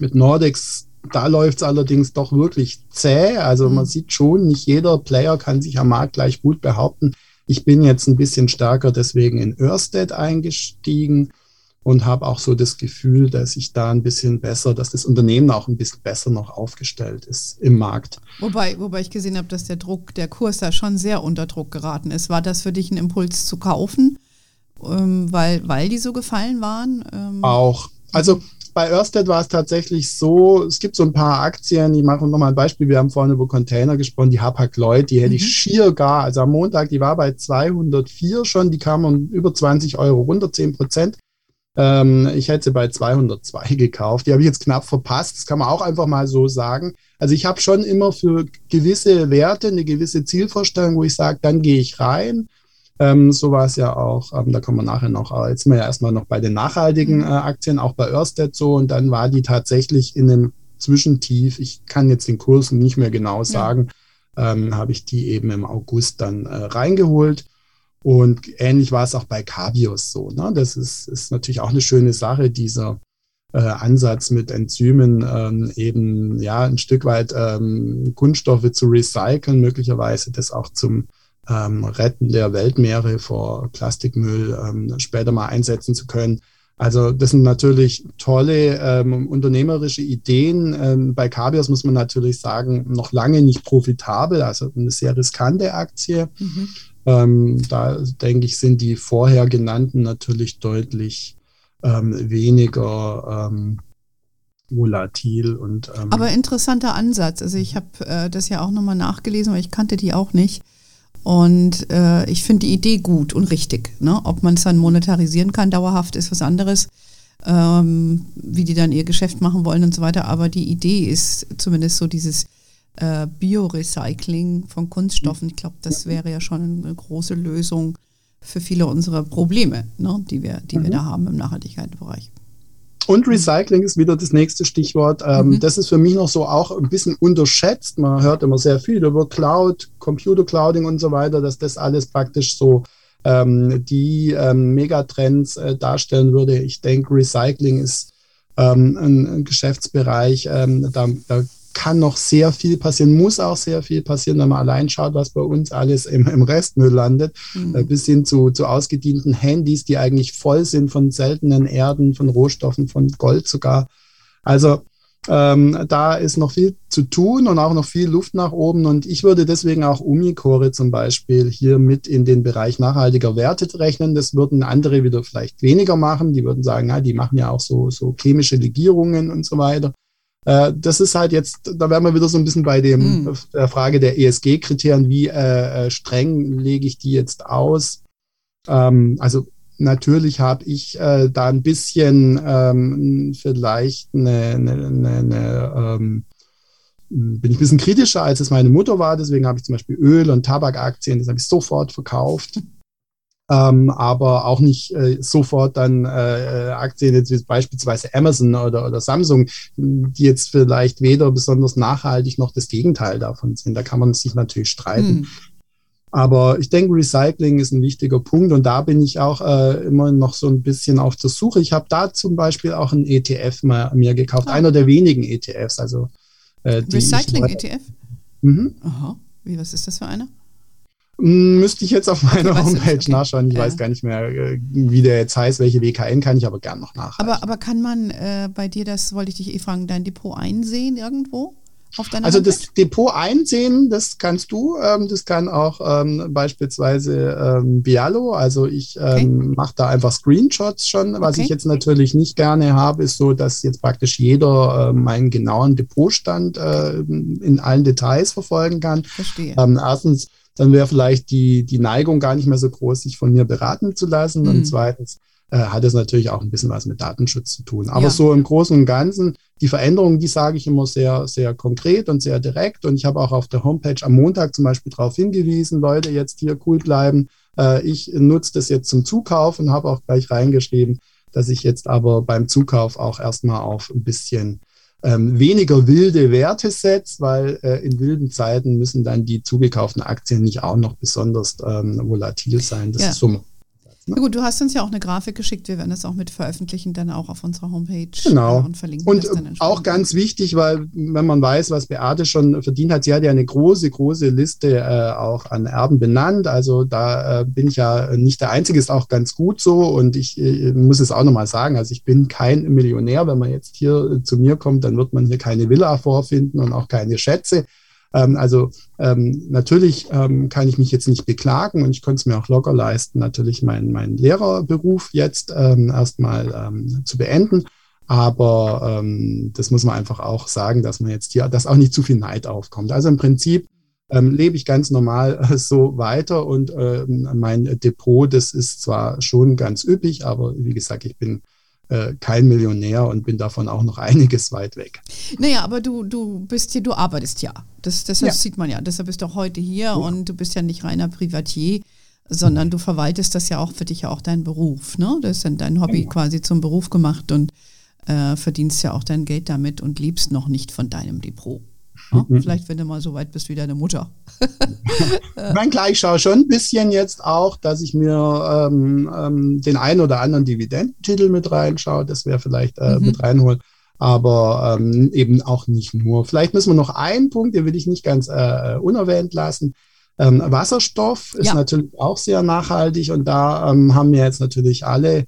Mit Nordex da läuft es allerdings doch wirklich zäh. Also man mhm. sieht schon, nicht jeder Player kann sich am Markt gleich gut behaupten. Ich bin jetzt ein bisschen stärker deswegen in Örsted eingestiegen und habe auch so das Gefühl, dass ich da ein bisschen besser, dass das Unternehmen auch ein bisschen besser noch aufgestellt ist im Markt. Wobei, wobei ich gesehen habe, dass der Druck, der Kurs da schon sehr unter Druck geraten ist. War das für dich ein Impuls zu kaufen, ähm, weil, weil die so gefallen waren? Ähm auch. Also bei Ørsted war es tatsächlich so, es gibt so ein paar Aktien, ich mache nochmal ein Beispiel, wir haben vorhin über Container gesprochen, die Hapag-Lloyd, die hätte mhm. ich schier gar, also am Montag, die war bei 204 schon, die kam um über 20 Euro runter, 10 Prozent. Ähm, ich hätte sie bei 202 gekauft. Die habe ich jetzt knapp verpasst. Das kann man auch einfach mal so sagen. Also ich habe schon immer für gewisse Werte eine gewisse Zielvorstellung, wo ich sage, dann gehe ich rein. Ähm, so war es ja auch, ähm, da kommen wir nachher noch, aber jetzt sind wir ja erstmal noch bei den nachhaltigen mhm. äh, Aktien, auch bei Ørsted so und dann war die tatsächlich in einem Zwischentief, ich kann jetzt den Kurs nicht mehr genau sagen, ja. ähm, habe ich die eben im August dann äh, reingeholt. Und ähnlich war es auch bei Cabios so. Ne? Das ist, ist natürlich auch eine schöne Sache, dieser äh, Ansatz mit Enzymen ähm, eben ja ein Stück weit ähm, Kunststoffe zu recyceln, möglicherweise das auch zum ähm, Retten der Weltmeere vor Plastikmüll ähm, später mal einsetzen zu können. Also das sind natürlich tolle ähm, unternehmerische Ideen. Ähm, bei Cabios muss man natürlich sagen, noch lange nicht profitabel, also eine sehr riskante Aktie. Mhm. Ähm, da denke ich, sind die vorher genannten natürlich deutlich ähm, weniger ähm, volatil und ähm, aber interessanter Ansatz. Also ich habe äh, das ja auch nochmal nachgelesen, aber ich kannte die auch nicht. Und äh, ich finde die Idee gut und richtig. Ne? Ob man es dann monetarisieren kann, dauerhaft ist was anderes, ähm, wie die dann ihr Geschäft machen wollen und so weiter. Aber die Idee ist zumindest so dieses äh, Biorecycling von Kunststoffen. Ich glaube, das wäre ja schon eine große Lösung für viele unserer Probleme, ne? die, wir, die mhm. wir da haben im Nachhaltigkeitsbereich. Und Recycling ist wieder das nächste Stichwort. Ähm, mhm. Das ist für mich noch so auch ein bisschen unterschätzt. Man hört immer sehr viel über Cloud, Computer Clouding und so weiter, dass das alles praktisch so ähm, die ähm, Megatrends äh, darstellen würde. Ich denke, Recycling ist ähm, ein, ein, Geschäftsbereich, ähm, da, da kann noch sehr viel passieren, muss auch sehr viel passieren, wenn man allein schaut, was bei uns alles im, im Restmüll landet, mhm. äh, bis hin zu, zu ausgedienten Handys, die eigentlich voll sind von seltenen Erden, von Rohstoffen, von Gold sogar. Also ähm, da ist noch viel zu tun und auch noch viel Luft nach oben. Und ich würde deswegen auch Umicore zum Beispiel hier mit in den Bereich nachhaltiger Werte rechnen. Das würden andere wieder vielleicht weniger machen. Die würden sagen, ja, die machen ja auch so, so chemische Legierungen und so weiter. Äh, das ist halt jetzt, da wären wir wieder so ein bisschen bei dem, mhm. der Frage der ESG-Kriterien, wie äh, äh, streng lege ich die jetzt aus? Ähm, also natürlich habe ich äh, da ein bisschen ähm, vielleicht eine, eine, eine, eine ähm, bin ich ein bisschen kritischer, als es meine Mutter war. Deswegen habe ich zum Beispiel Öl- und Tabakaktien, das habe ich sofort verkauft ähm, aber auch nicht äh, sofort dann äh, Aktien, jetzt wie beispielsweise Amazon oder, oder Samsung, die jetzt vielleicht weder besonders nachhaltig noch das Gegenteil davon sind. Da kann man sich natürlich streiten. Hm. Aber ich denke, Recycling ist ein wichtiger Punkt und da bin ich auch äh, immer noch so ein bisschen auf der Suche. Ich habe da zum Beispiel auch einen ETF mal, mir gekauft, ah. einer der wenigen ETFs. Also äh, Recycling-ETF? Mhm. Aha. Wie, was ist das für einer? Müsste ich jetzt auf meiner okay, Homepage okay. nachschauen. Ich ja. weiß gar nicht mehr, äh, wie der jetzt heißt, welche WKN kann ich aber gern noch nachreichen. Aber, aber kann man äh, bei dir, das wollte ich dich eh fragen, dein Depot einsehen irgendwo? also das Depot einsehen, das kannst du. Ähm, das kann auch ähm, beispielsweise ähm, Bialo. Also ich ähm, okay. mache da einfach Screenshots schon. Was ich jetzt natürlich nicht gerne habe, ist so, dass jetzt praktisch jeder äh, meinen genauen Depotstand äh, in allen Details verfolgen kann. Verstehe. Ähm, erstens dann wäre vielleicht die, die Neigung gar nicht mehr so groß, sich von mir beraten zu lassen. Mhm. Und zweitens äh, hat es natürlich auch ein bisschen was mit Datenschutz zu tun. Aber ja. so im Großen und Ganzen die Veränderungen, die sage ich immer sehr, sehr konkret und sehr direkt. Und ich habe auch auf der Homepage am Montag zum Beispiel darauf hingewiesen, Leute, jetzt hier cool bleiben. Äh, ich nutze das jetzt zum Zukauf und habe auch gleich reingeschrieben, dass ich jetzt aber beim Zukauf auch erstmal auf ein bisschen ähm, weniger wilde Werte setzt, weil äh, in wilden Zeiten müssen dann die zugekauften Aktien nicht auch noch besonders ähm, volatil sein. Das ja. ist so Ja gut, du hast uns ja auch eine Grafik geschickt. Wir werden das auch mit veröffentlichen, dann auch auf unserer Homepage genau. und verlinken. Und auch ganz wichtig, weil wenn man weiß, was Beate schon verdient hat, sie hat ja eine große, große Liste äh, auch an Erben benannt. Also da äh, bin ich ja nicht der Einzige, ist auch ganz gut so. Und ich äh, muss es auch nochmal sagen, also ich bin kein Millionär. Wenn man jetzt hier zu mir kommt, dann wird man hier keine Villa vorfinden und auch keine Schätze. Ähm, also ähm, natürlich ähm, kann ich mich jetzt nicht beklagen und ich konnte es mir auch locker leisten, natürlich meinen mein Lehrerberuf jetzt ähm, erstmal ähm, zu beenden. Aber ähm, das muss man einfach auch sagen, dass man jetzt hier, dass auch nicht zu viel Neid aufkommt. Also im Prinzip ähm, lebe ich ganz normal äh, so weiter und äh, mein Depot, das ist zwar schon ganz üppig, aber wie gesagt, ich bin äh, kein Millionär und bin davon auch noch einiges weit weg. Naja, aber du, du bist hier, du arbeitest ja. Das, das ja. sieht man ja. Deshalb bist du auch heute hier ja. und du bist ja nicht reiner Privatier, sondern du verwaltest das ja auch für dich ja auch dein Beruf. Ne? Das ist dann dein Hobby genau. quasi zum Beruf gemacht und äh, verdienst ja auch dein Geld damit und liebst noch nicht von deinem Depot. Ja, mhm. vielleicht, wenn du mal so weit bist wie deine Mutter. ich meine, klar, ich schaue schon ein bisschen jetzt auch, dass ich mir ähm, ähm, den einen oder anderen Dividendentitel mit reinschaue. Das wäre vielleicht äh, mhm. mit reinholen. Aber ähm, eben auch nicht nur. Vielleicht müssen wir noch einen Punkt, den will ich nicht ganz äh, unerwähnt lassen. Ähm, Wasserstoff ist ja. natürlich auch sehr nachhaltig und da ähm, haben wir jetzt natürlich alle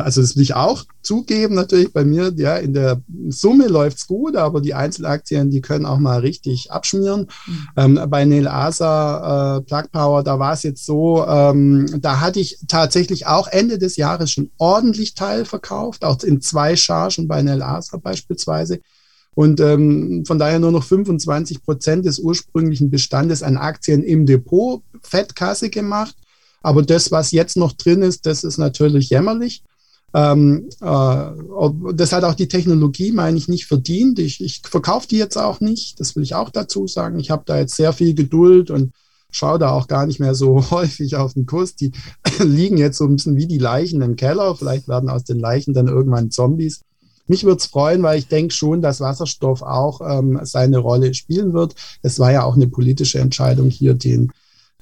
also das will ich auch zugeben, natürlich bei mir, ja, in der Summe läuft's gut, aber die Einzelaktien, die können auch mal richtig abschmieren. Mhm. Ähm, bei Neil Asa, äh, Plug Power, da war es jetzt so, ähm, da hatte ich tatsächlich auch Ende des Jahres schon ordentlich Teil verkauft, auch in zwei Chargen bei Neil Asa beispielsweise. Und ähm, von daher nur noch 25 Prozent des ursprünglichen Bestandes an Aktien im Depot, Fettkasse gemacht. Aber das, was jetzt noch drin ist, das ist natürlich jämmerlich. Ähm, äh, das hat auch die Technologie, meine ich, nicht verdient. Ich, ich verkaufe die jetzt auch nicht. Das will ich auch dazu sagen. Ich habe da jetzt sehr viel Geduld und schaue da auch gar nicht mehr so häufig auf den Kurs. Die liegen jetzt so ein bisschen wie die Leichen im Keller. Vielleicht werden aus den Leichen dann irgendwann Zombies. Mich würde es freuen, weil ich denke schon, dass Wasserstoff auch ähm, seine Rolle spielen wird. Es war ja auch eine politische Entscheidung hier, den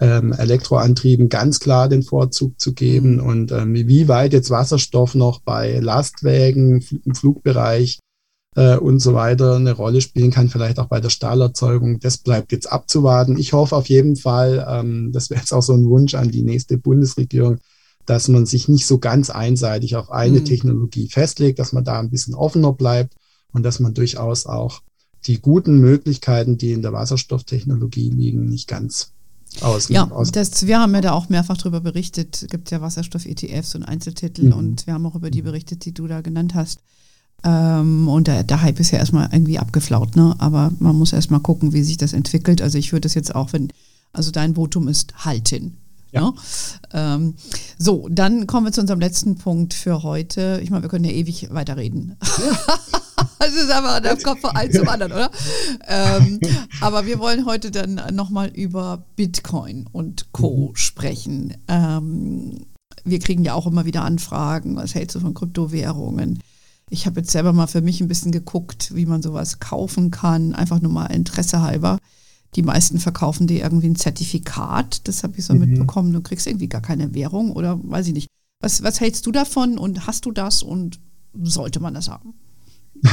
ähm, Elektroantrieben ganz klar den Vorzug zu geben mhm. und ähm, wie weit jetzt Wasserstoff noch bei Lastwägen im Flugbereich äh, und so weiter eine Rolle spielen kann, vielleicht auch bei der Stahlerzeugung. Das bleibt jetzt abzuwarten. Ich hoffe auf jeden Fall, ähm, das wäre jetzt auch so ein Wunsch an die nächste Bundesregierung, dass man sich nicht so ganz einseitig auf eine mhm. Technologie festlegt, dass man da ein bisschen offener bleibt und dass man durchaus auch die guten Möglichkeiten, die in der Wasserstofftechnologie liegen, nicht ganz aus, ja, aus das, wir haben ja da auch mehrfach darüber berichtet. Es gibt ja Wasserstoff-ETFs und Einzeltitel mhm. und wir haben auch über die berichtet, die du da genannt hast. Ähm, und der, der, Hype ist ja erstmal irgendwie abgeflaut, ne? Aber man muss erstmal gucken, wie sich das entwickelt. Also ich würde es jetzt auch, wenn, also dein Votum ist halten. Ja. Ne? Ähm, so, dann kommen wir zu unserem letzten Punkt für heute. Ich meine, wir können ja ewig weiterreden. Ja. Das ist einfach, da kommt von einem zum anderen, oder? Ähm, aber wir wollen heute dann nochmal über Bitcoin und Co. Mhm. sprechen. Ähm, wir kriegen ja auch immer wieder Anfragen, was hältst du von Kryptowährungen? Ich habe jetzt selber mal für mich ein bisschen geguckt, wie man sowas kaufen kann, einfach nur mal Interesse halber. Die meisten verkaufen dir irgendwie ein Zertifikat, das habe ich so mhm. mitbekommen. Du kriegst irgendwie gar keine Währung oder weiß ich nicht. Was, was hältst du davon und hast du das und sollte man das haben?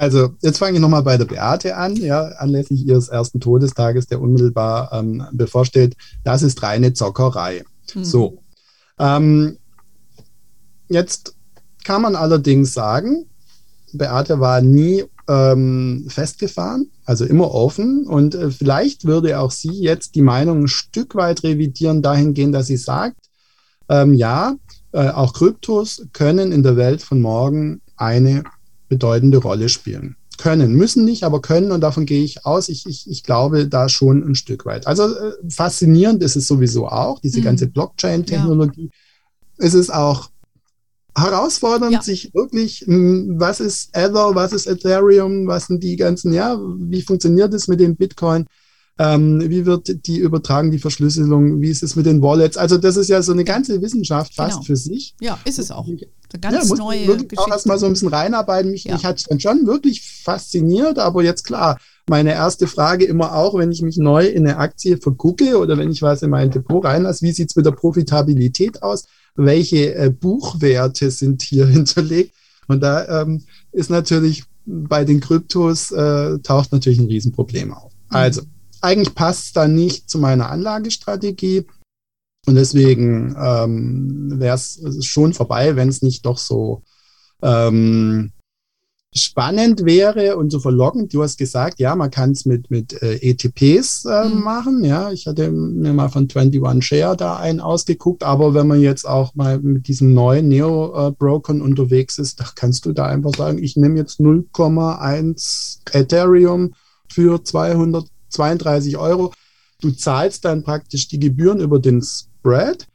Also, jetzt fange ich nochmal bei der Beate an, ja, anlässlich ihres ersten Todestages, der unmittelbar ähm, bevorsteht. Das ist reine Zockerei. Mhm. So. Ähm, jetzt kann man allerdings sagen, Beate war nie ähm, festgefahren, also immer offen. Und äh, vielleicht würde auch sie jetzt die Meinung ein Stück weit revidieren, dahingehend, dass sie sagt, ähm, ja, äh, auch Kryptos können in der Welt von morgen eine bedeutende Rolle spielen. Können, müssen nicht, aber können und davon gehe ich aus. Ich, ich, ich glaube da schon ein Stück weit. Also äh, faszinierend ist es sowieso auch, diese mhm. ganze Blockchain-Technologie. Ja. Es ist auch herausfordernd, ja. sich wirklich, hm, was ist Ether, was ist Ethereum, was sind die ganzen, ja, wie funktioniert es mit dem Bitcoin? Ähm, wie wird die übertragen, die Verschlüsselung? Wie ist es mit den Wallets? Also das ist ja so eine ganze Wissenschaft fast genau. für sich. Ja, ist es auch. Eine ganz ja, neue wirklich auch erstmal so ein bisschen reinarbeiten. Mich, ja. mich hat es dann schon wirklich fasziniert, aber jetzt klar, meine erste Frage immer auch, wenn ich mich neu in eine Aktie vergucke oder wenn ich was in mein Depot reinlasse, wie sieht es mit der Profitabilität aus? Welche äh, Buchwerte sind hier hinterlegt? Und da ähm, ist natürlich bei den Kryptos äh, taucht natürlich ein Riesenproblem auf. Mhm. Also, eigentlich passt es da nicht zu meiner Anlagestrategie. Und deswegen ähm, wäre es schon vorbei, wenn es nicht doch so ähm, spannend wäre und so verlockend. Du hast gesagt, ja, man kann es mit, mit äh, ETPs äh, mhm. machen. Ja, ich hatte mir mal von 21 Share da einen ausgeguckt, aber wenn man jetzt auch mal mit diesen neuen Neo-Brokern unterwegs ist, da kannst du da einfach sagen, ich nehme jetzt 0,1 Ethereum für 200 32 Euro. Du zahlst dann praktisch die Gebühren über den Spread.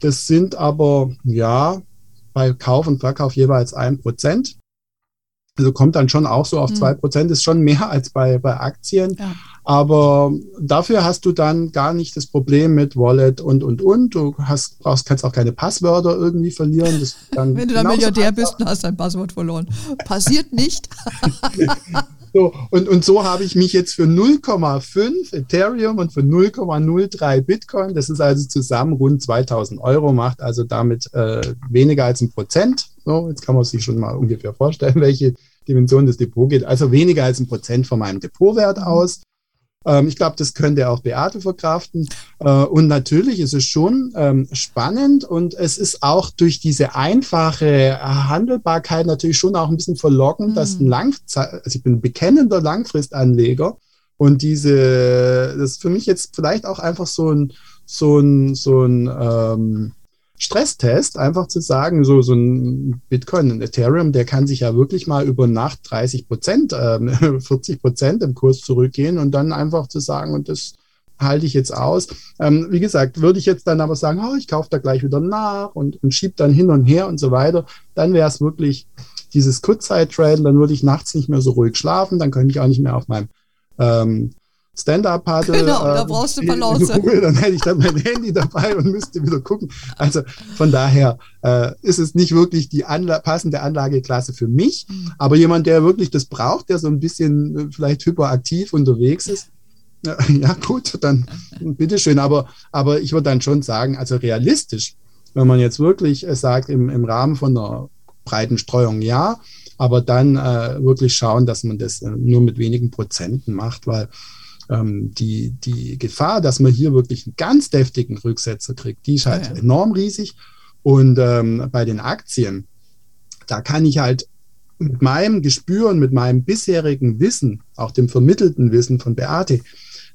Das sind aber, ja, bei Kauf und Verkauf jeweils ein Prozent. Also kommt dann schon auch so auf mhm. zwei Prozent, ist schon mehr als bei, bei Aktien. Ja. Aber dafür hast du dann gar nicht das Problem mit Wallet und, und, und. Du hast, brauchst, kannst auch keine Passwörter irgendwie verlieren. Wenn du dann Milliardär bist und hast dein Passwort verloren. Passiert nicht. So, und, und so habe ich mich jetzt für 0,5 Ethereum und für 0,03 Bitcoin, das ist also zusammen rund 2000 Euro, macht also damit äh, weniger als ein Prozent. So, jetzt kann man sich schon mal ungefähr vorstellen, welche Dimension das Depot geht. Also weniger als ein Prozent von meinem Depotwert aus. Ähm, ich glaube, das könnte auch Beate verkraften. Äh, und natürlich ist es schon ähm, spannend und es ist auch durch diese einfache Handelbarkeit natürlich schon auch ein bisschen verlockend, mhm. dass ein Langzeit, also ich bin ein bekennender Langfristanleger und diese, das ist für mich jetzt vielleicht auch einfach so ein, so ein, so ein, ähm, Stresstest, einfach zu sagen, so, so ein Bitcoin, ein Ethereum, der kann sich ja wirklich mal über Nacht 30 Prozent, äh, 40 Prozent im Kurs zurückgehen und dann einfach zu sagen, und das halte ich jetzt aus. Ähm, wie gesagt, würde ich jetzt dann aber sagen, oh, ich kaufe da gleich wieder nach und, und schiebe dann hin und her und so weiter, dann wäre es wirklich dieses Kurzzeit-Traden, dann würde ich nachts nicht mehr so ruhig schlafen, dann könnte ich auch nicht mehr auf meinem ähm, Stand-up hatte. Genau, da brauchst du Balance. Dann hätte ich dann mein Handy dabei und müsste wieder gucken. Also von daher äh, ist es nicht wirklich die Anla passende Anlageklasse für mich, mhm. aber jemand, der wirklich das braucht, der so ein bisschen äh, vielleicht hyperaktiv unterwegs ist, ja gut, dann bitteschön. Aber, aber ich würde dann schon sagen, also realistisch, wenn man jetzt wirklich äh, sagt, im, im Rahmen von einer breiten Streuung ja, aber dann äh, wirklich schauen, dass man das äh, nur mit wenigen Prozenten macht, weil ähm, die, die Gefahr, dass man hier wirklich einen ganz deftigen Rücksetzer kriegt, die ist halt ja, ja. enorm riesig. Und ähm, bei den Aktien, da kann ich halt mit meinem Gespür und mit meinem bisherigen Wissen, auch dem vermittelten Wissen von Beate,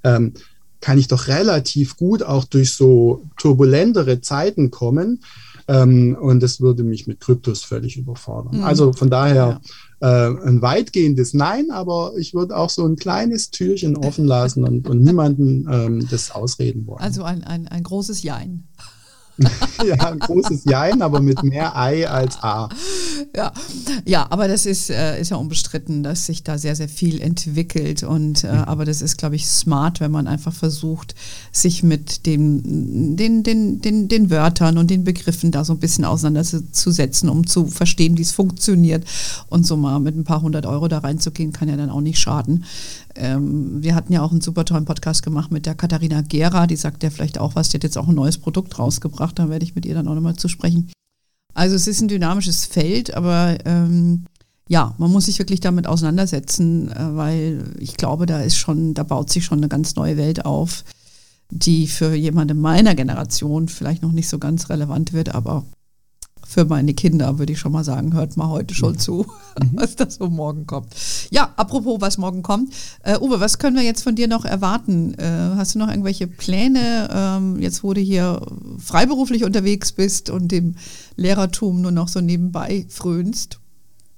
ähm, kann ich doch relativ gut auch durch so turbulentere Zeiten kommen. Ähm, und das würde mich mit Kryptos völlig überfordern. Mhm. Also von daher ein weitgehendes Nein, aber ich würde auch so ein kleines Türchen offen lassen und, und niemanden ähm, das ausreden wollen. Also ein, ein, ein großes Jein. ja, ein großes Jein, aber mit mehr Ei als A. Ja, ja aber das ist, äh, ist ja unbestritten, dass sich da sehr, sehr viel entwickelt. Und, äh, mhm. Aber das ist, glaube ich, smart, wenn man einfach versucht, sich mit dem, den, den, den, den Wörtern und den Begriffen da so ein bisschen auseinanderzusetzen, um zu verstehen, wie es funktioniert. Und so mal mit ein paar hundert Euro da reinzugehen, kann ja dann auch nicht schaden ähm, wir hatten ja auch einen super tollen Podcast gemacht mit der Katharina Gera, die sagt ja vielleicht auch was, die hat jetzt auch ein neues Produkt rausgebracht, da werde ich mit ihr dann auch nochmal zu sprechen. Also es ist ein dynamisches Feld, aber ähm, ja, man muss sich wirklich damit auseinandersetzen, äh, weil ich glaube, da ist schon, da baut sich schon eine ganz neue Welt auf, die für jemanden meiner Generation vielleicht noch nicht so ganz relevant wird, aber für meine Kinder, würde ich schon mal sagen. Hört mal heute schon zu, mhm. was da so morgen kommt. Ja, apropos, was morgen kommt. Äh, Uwe, was können wir jetzt von dir noch erwarten? Äh, hast du noch irgendwelche Pläne, ähm, jetzt wo du hier freiberuflich unterwegs bist und dem Lehrertum nur noch so nebenbei frönst?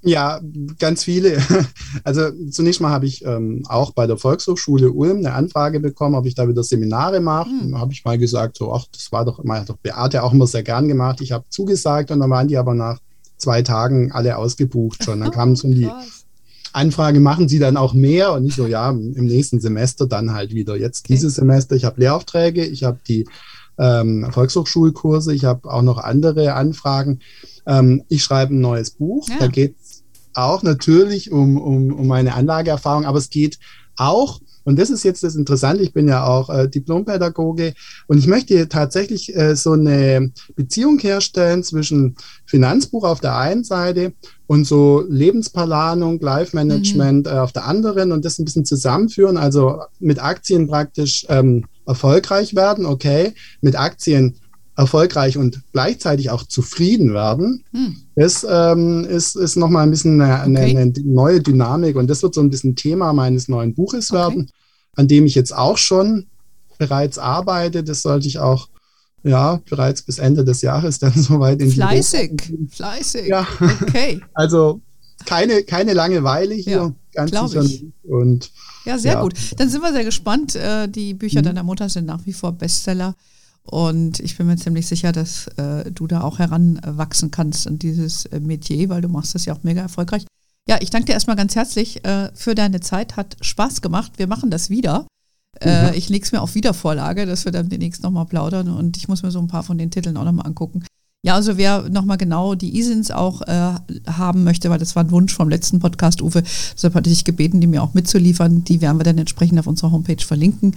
Ja, ganz viele. Also zunächst mal habe ich ähm, auch bei der Volkshochschule Ulm eine Anfrage bekommen, ob ich da wieder Seminare mache. Hm. habe ich mal gesagt, so, ach, das war doch hat doch Beate auch immer sehr gern gemacht. Ich habe zugesagt und dann waren die aber nach zwei Tagen alle ausgebucht schon. Dann kamen so die Anfrage, machen Sie dann auch mehr? Und ich so, ja, im nächsten Semester dann halt wieder. Jetzt okay. dieses Semester, ich habe Lehraufträge, ich habe die ähm, Volkshochschulkurse, ich habe auch noch andere Anfragen. Ähm, ich schreibe ein neues Buch. Ja. Da geht es auch natürlich um, um, um meine Anlageerfahrung, aber es geht auch und das ist jetzt das Interessante. Ich bin ja auch äh, Diplompädagoge und ich möchte tatsächlich äh, so eine Beziehung herstellen zwischen Finanzbuch auf der einen Seite und so Lebensplanung, Life Management mhm. äh, auf der anderen und das ein bisschen zusammenführen. Also mit Aktien praktisch ähm, erfolgreich werden, okay, mit Aktien erfolgreich und gleichzeitig auch zufrieden werden, hm. das ähm, ist, ist nochmal ein bisschen eine, okay. eine, neue Dynamik und das wird so ein bisschen Thema meines neuen Buches okay. werden an dem ich jetzt auch schon bereits arbeite. Das sollte ich auch ja, bereits bis Ende des Jahres dann soweit in Fleißig, die fleißig. Ja. Okay. Also keine, keine Langeweile hier, ja, ganz sicher nicht. Und, ja, sehr ja. gut. Dann sind wir sehr gespannt. Äh, die Bücher mhm. deiner Mutter sind nach wie vor Bestseller. Und ich bin mir ziemlich sicher, dass äh, du da auch heranwachsen kannst in dieses äh, Metier, weil du machst das ja auch mega erfolgreich. Ja, ich danke dir erstmal ganz herzlich äh, für deine Zeit. Hat Spaß gemacht. Wir machen das wieder. Äh, ich lege es mir auf Wiedervorlage, dass wir dann demnächst nochmal plaudern und ich muss mir so ein paar von den Titeln auch nochmal angucken. Ja, also wer nochmal genau die Isins auch äh, haben möchte, weil das war ein Wunsch vom letzten Podcast, Uwe, deshalb hatte ich gebeten, die mir auch mitzuliefern. Die werden wir dann entsprechend auf unserer Homepage verlinken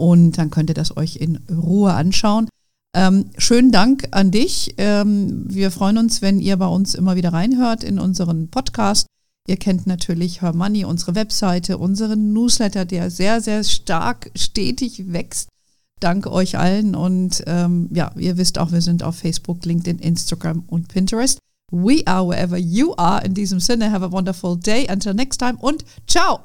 und dann könnt ihr das euch in Ruhe anschauen. Ähm, schönen Dank an dich. Ähm, wir freuen uns, wenn ihr bei uns immer wieder reinhört in unseren Podcast. Ihr kennt natürlich Her Money, unsere Webseite, unseren Newsletter, der sehr, sehr stark stetig wächst. Dank euch allen. Und ähm, ja, ihr wisst auch, wir sind auf Facebook, LinkedIn, Instagram und Pinterest. We are wherever you are. In diesem Sinne, have a wonderful day. Until next time und ciao.